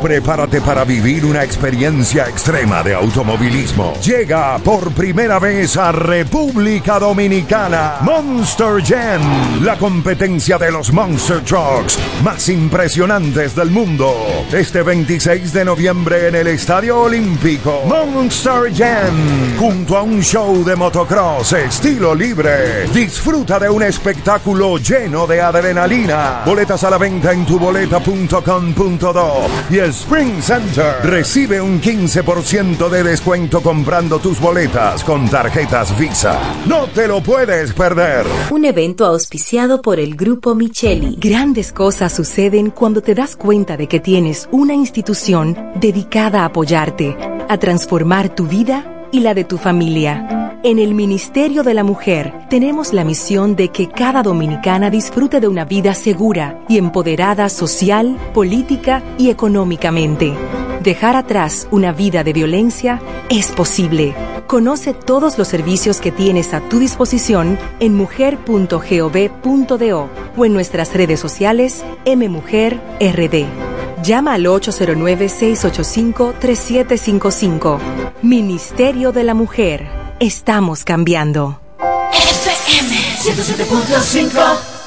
Prepárate para vivir una experiencia extrema de automovilismo. Llega por primera vez a República Dominicana Monster Jam, la competencia de los Monster Trucks más impresionantes del mundo. Este 26 de noviembre en el Estadio Olímpico. Monster Jam, junto a un show de motocross estilo libre. Disfruta de un espectáculo lleno de adrenalina. Boletas a la venta en tuboleta.com.do y Spring Center. Recibe un 15% de descuento comprando tus boletas con tarjetas Visa. No te lo puedes perder. Un evento auspiciado por el Grupo Micheli. Grandes cosas suceden cuando te das cuenta de que tienes una institución dedicada a apoyarte, a transformar tu vida y la de tu familia. En el Ministerio de la Mujer tenemos la misión de que cada dominicana disfrute de una vida segura y empoderada social, política y económicamente. Dejar atrás una vida de violencia es posible. Conoce todos los servicios que tienes a tu disposición en mujer.gov.do o en nuestras redes sociales MMujerRD. Llama al 809-685-3755. Ministerio de la Mujer. Estamos cambiando. FM 107.5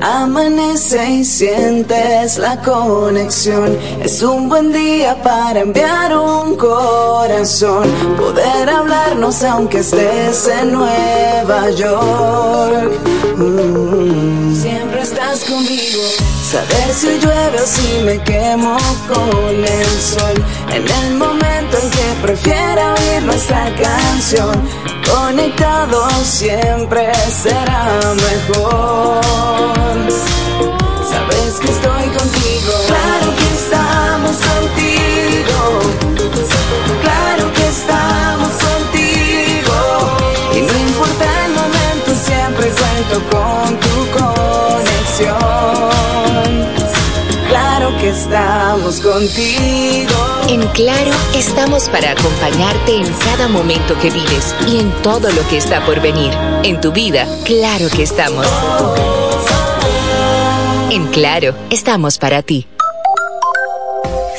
Amanece y sientes la conexión. Es un buen día para enviar un corazón. Poder hablarnos aunque estés en Nueva York. Mm. Saber si llueve o si me quemo con el sol. En el momento en que prefiera oír nuestra canción. Conectados siempre será mejor. Sabes que estoy contigo. Claro que estamos contigo. Contigo. En Claro, estamos para acompañarte en cada momento que vives y en todo lo que está por venir. En tu vida, claro que estamos. En Claro, estamos para ti.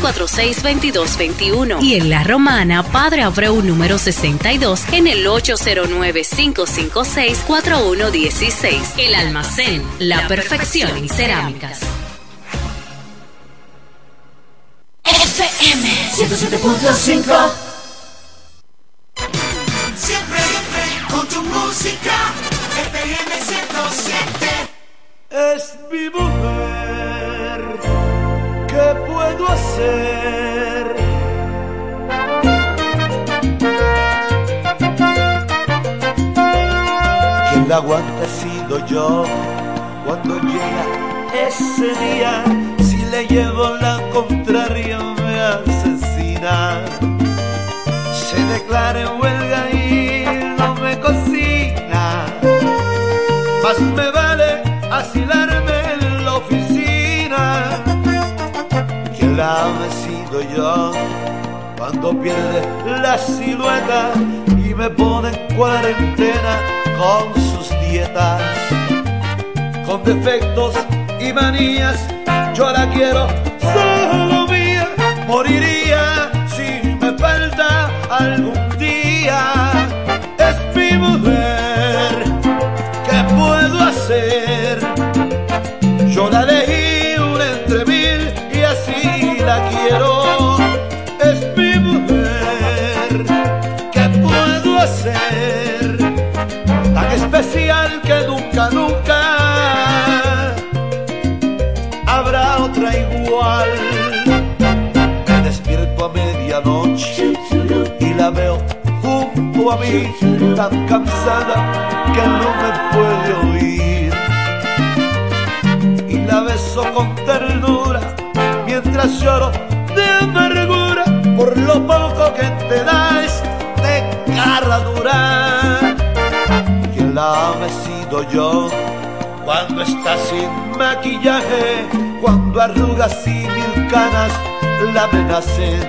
809-246-2221. Y en La Romana, Padre Abreu, número 62, en el 809-556-4116. El almacén, la perfección en cerámicas. FM 107.5 Siempre con tu música FM 107 Es mi mujer. ¿Qué puedo hacer? Quien la aguanta he sido yo cuando llega ese día. Si le llevo la contraria me asesina. Se declara en huelga y no me cocina. Más Quien la ame he sido yo cuando pierde la silueta y me pone en cuarentena con sus dietas. Con defectos y manías, yo la quiero solo mía. Moriría si me falta algún día. Es mi mujer, ¿qué puedo hacer? Yo la elegí tan especial que nunca, nunca habrá otra igual. Me despierto a medianoche y la veo junto a mí, tan cansada que no me puede oír. Y la beso con ternura mientras lloro de amargura por lo poco que te da este cara dura nave he yo. Cuando estás sin maquillaje, cuando arrugas y mil canas la nacen.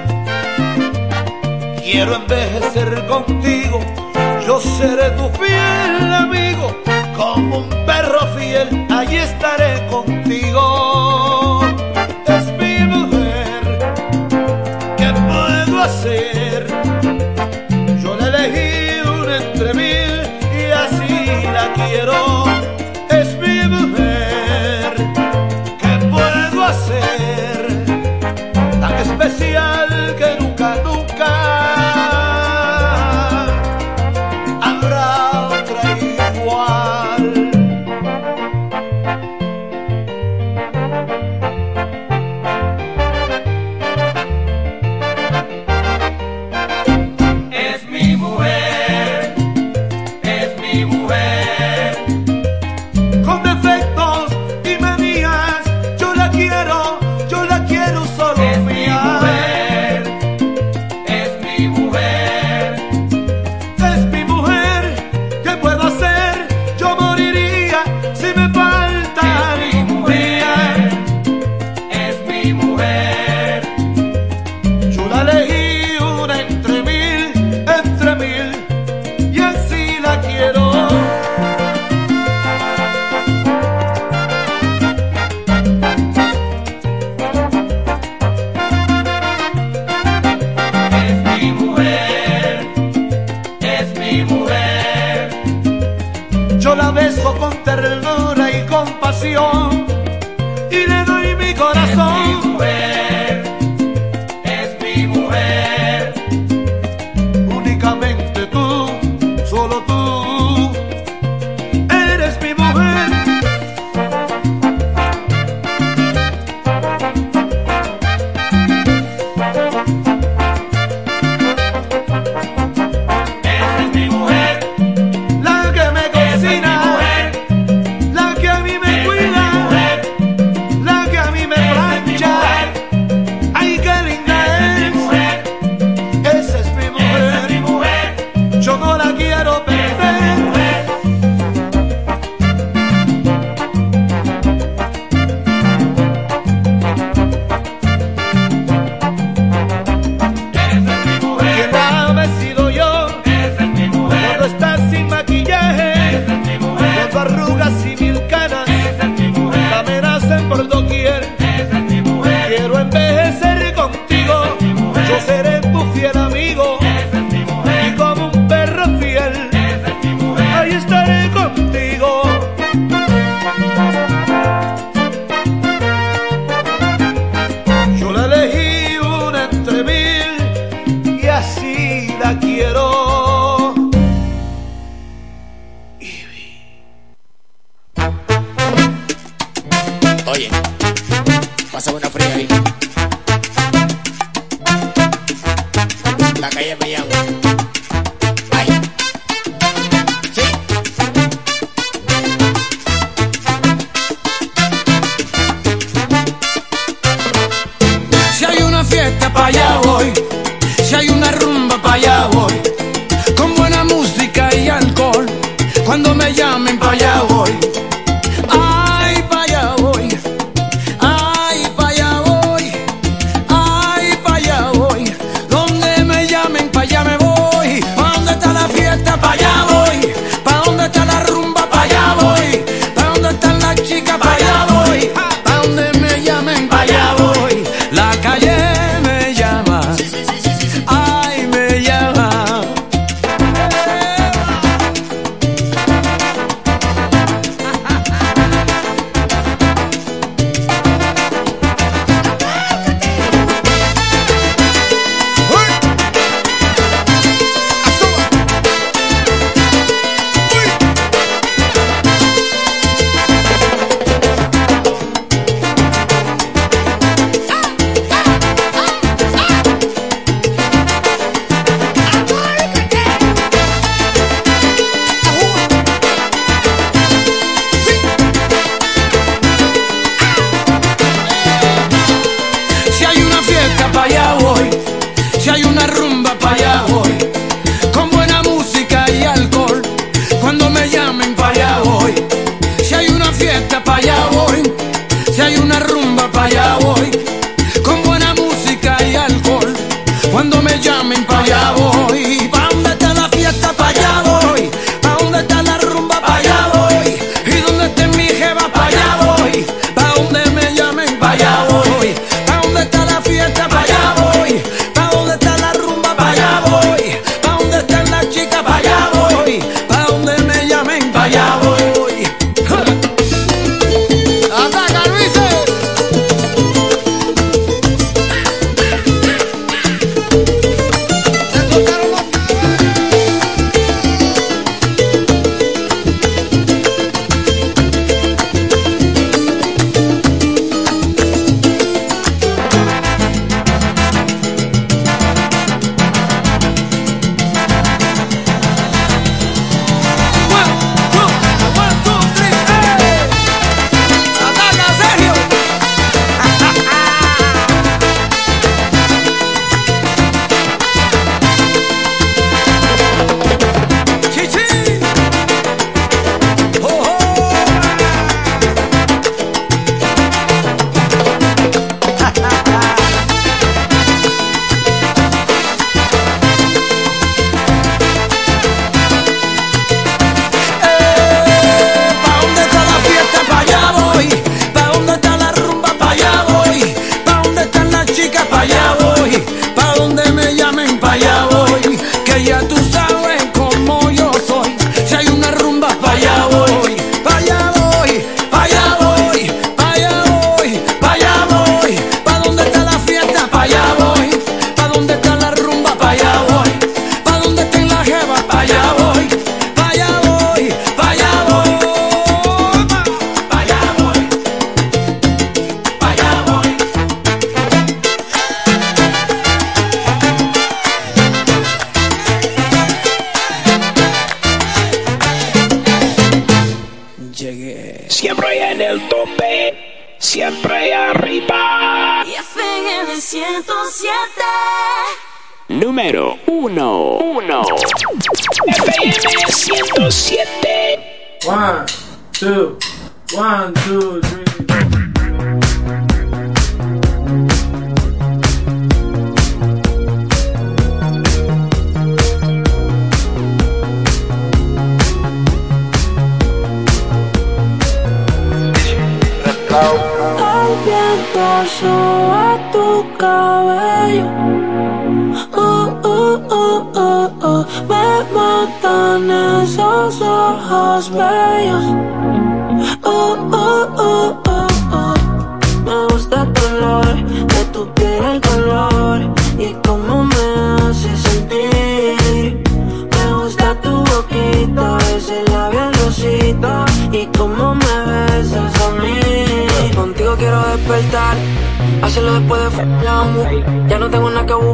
Quiero envejecer contigo, yo seré tu fiel amigo, como un perro fiel, allí estaré contigo.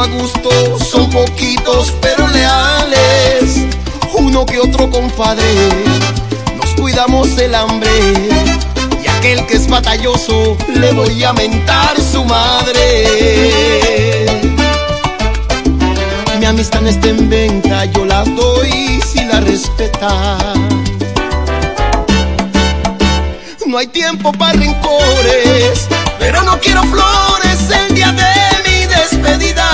a gusto, son poquitos pero leales. Uno que otro compadre, nos cuidamos el hambre. Y aquel que es batalloso, le voy a mentar su madre. Mi amistad no está en venta, yo la doy si la respeta. No hay tiempo para rencores, pero no quiero flores el día de hoy despedida.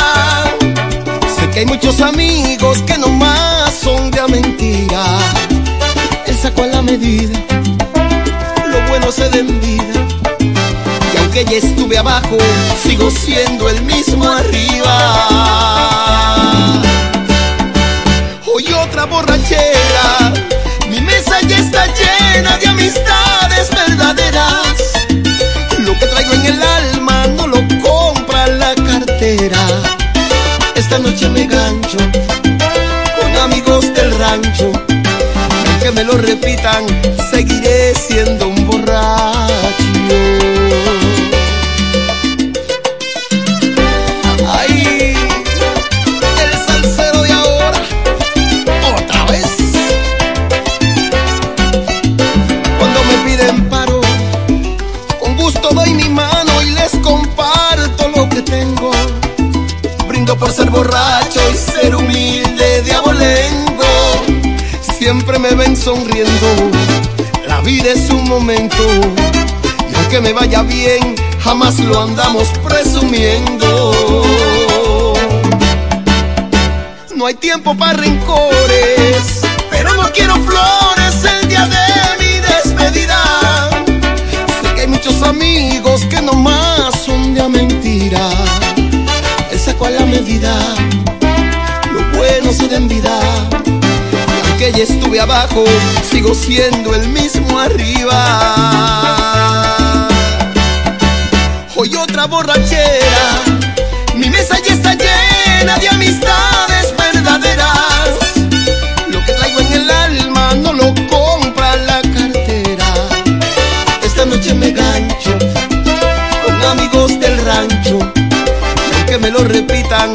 Sé que hay muchos amigos que nomás son de a mentira. Él sacó a la medida, lo bueno se da en vida. Y aunque ya estuve abajo, sigo siendo el mismo arriba. Hoy otra borrachera, mi mesa ya está llena de amistades verdaderas. Lo que traigo en el alma no noche me gancho con amigos del rancho. Aunque me lo repitan, seguiré siendo un sonriendo, la vida es un momento. Y aunque me vaya bien, jamás lo andamos presumiendo. No hay tiempo para rencores, pero no quiero flores el día de mi despedida. Sé que hay muchos amigos que nomás son de a mentira. Él sacó a la medida, lo bueno se da en vida. Aunque ya estuve abajo, sigo siendo el mismo arriba. Hoy otra borrachera, mi mesa ya está llena de amistades verdaderas. Lo que traigo en el alma no lo compra la cartera. Esta noche me gancho con amigos del rancho. Y aunque me lo repitan,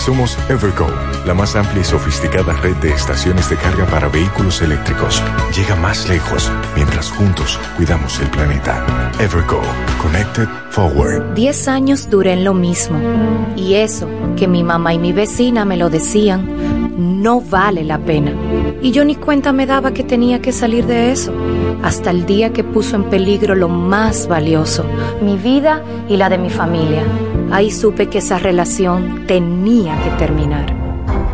Somos Evergo, la más amplia y sofisticada red de estaciones de carga para vehículos eléctricos. Llega más lejos mientras juntos cuidamos el planeta. Evergo, Connected Forward. Diez años duré en lo mismo. Y eso, que mi mamá y mi vecina me lo decían, no vale la pena. Y yo ni cuenta me daba que tenía que salir de eso. Hasta el día que puso en peligro lo más valioso, mi vida y la de mi familia. Ahí supe que esa relación tenía que terminar.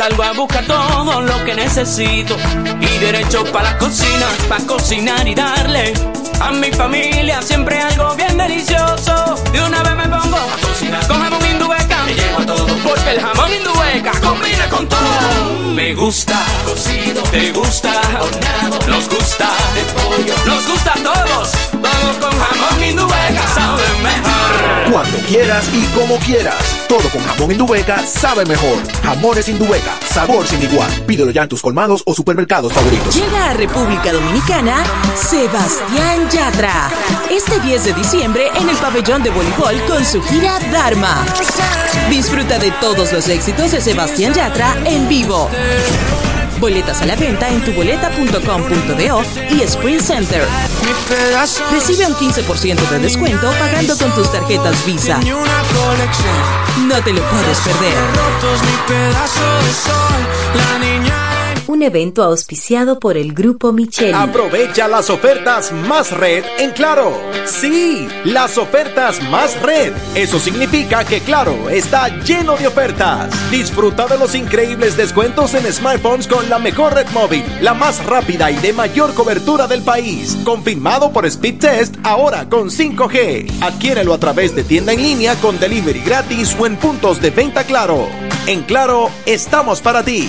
salgo a buscar todo lo que necesito y derecho para la cocina, para cocinar y darle a mi familia siempre algo bien delicioso. De una vez me pongo a cocinar con jamón indubeca, todo porque Que el jamón indueca combina con todo. Me gusta cocido, te gusta horneado, nos gusta de pollo, nos gusta a todos. Vamos con jamón indueca, sabe mejor. Cuando quieras y como quieras. Todo con jamón Indubeca sabe mejor. Jamones Indubeca, sabor sin igual. Pídelo ya en tus colmados o supermercados favoritos. Llega a República Dominicana Sebastián Yatra. Este 10 de diciembre en el pabellón de voleibol con su gira Dharma. Disfruta de todos los éxitos de Sebastián Yatra en vivo. Boletas a la venta en tuboleta.com.do y Sprint Center. Recibe un 15% de descuento pagando con tus tarjetas Visa. No te lo puedes perder. Un evento auspiciado por el Grupo Micheli. Aprovecha las ofertas más red en Claro. Sí, las ofertas más red. Eso significa que Claro está lleno de ofertas. Disfruta de los increíbles descuentos en smartphones con la mejor red móvil, la más rápida y de mayor cobertura del país. Confirmado por Speed Test, ahora con 5G. Adquiérelo a través de tienda en línea con delivery gratis o en puntos de venta Claro. En Claro, estamos para ti.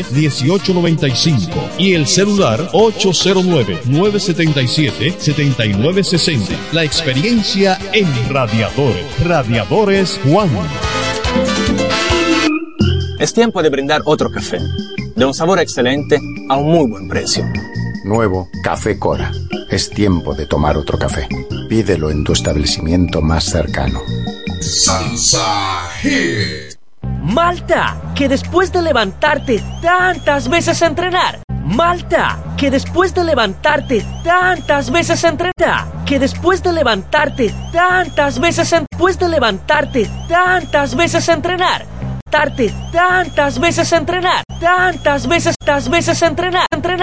1895 y el celular 809-977-7960. La experiencia en radiadores. Radiadores Juan. Es tiempo de brindar otro café, de un sabor excelente a un muy buen precio. Nuevo Café Cora. Es tiempo de tomar otro café. Pídelo en tu establecimiento más cercano. Salsa Hit. Malta, que después de levantarte tantas veces a entrenar. Malta, que después de levantarte tantas veces a entrenar. Que después de levantarte tantas veces en- después de levantarte tantas veces a entrenar. Tarte tantas veces a entrenar. Tantas veces, tantas veces a entrenar. entrenar.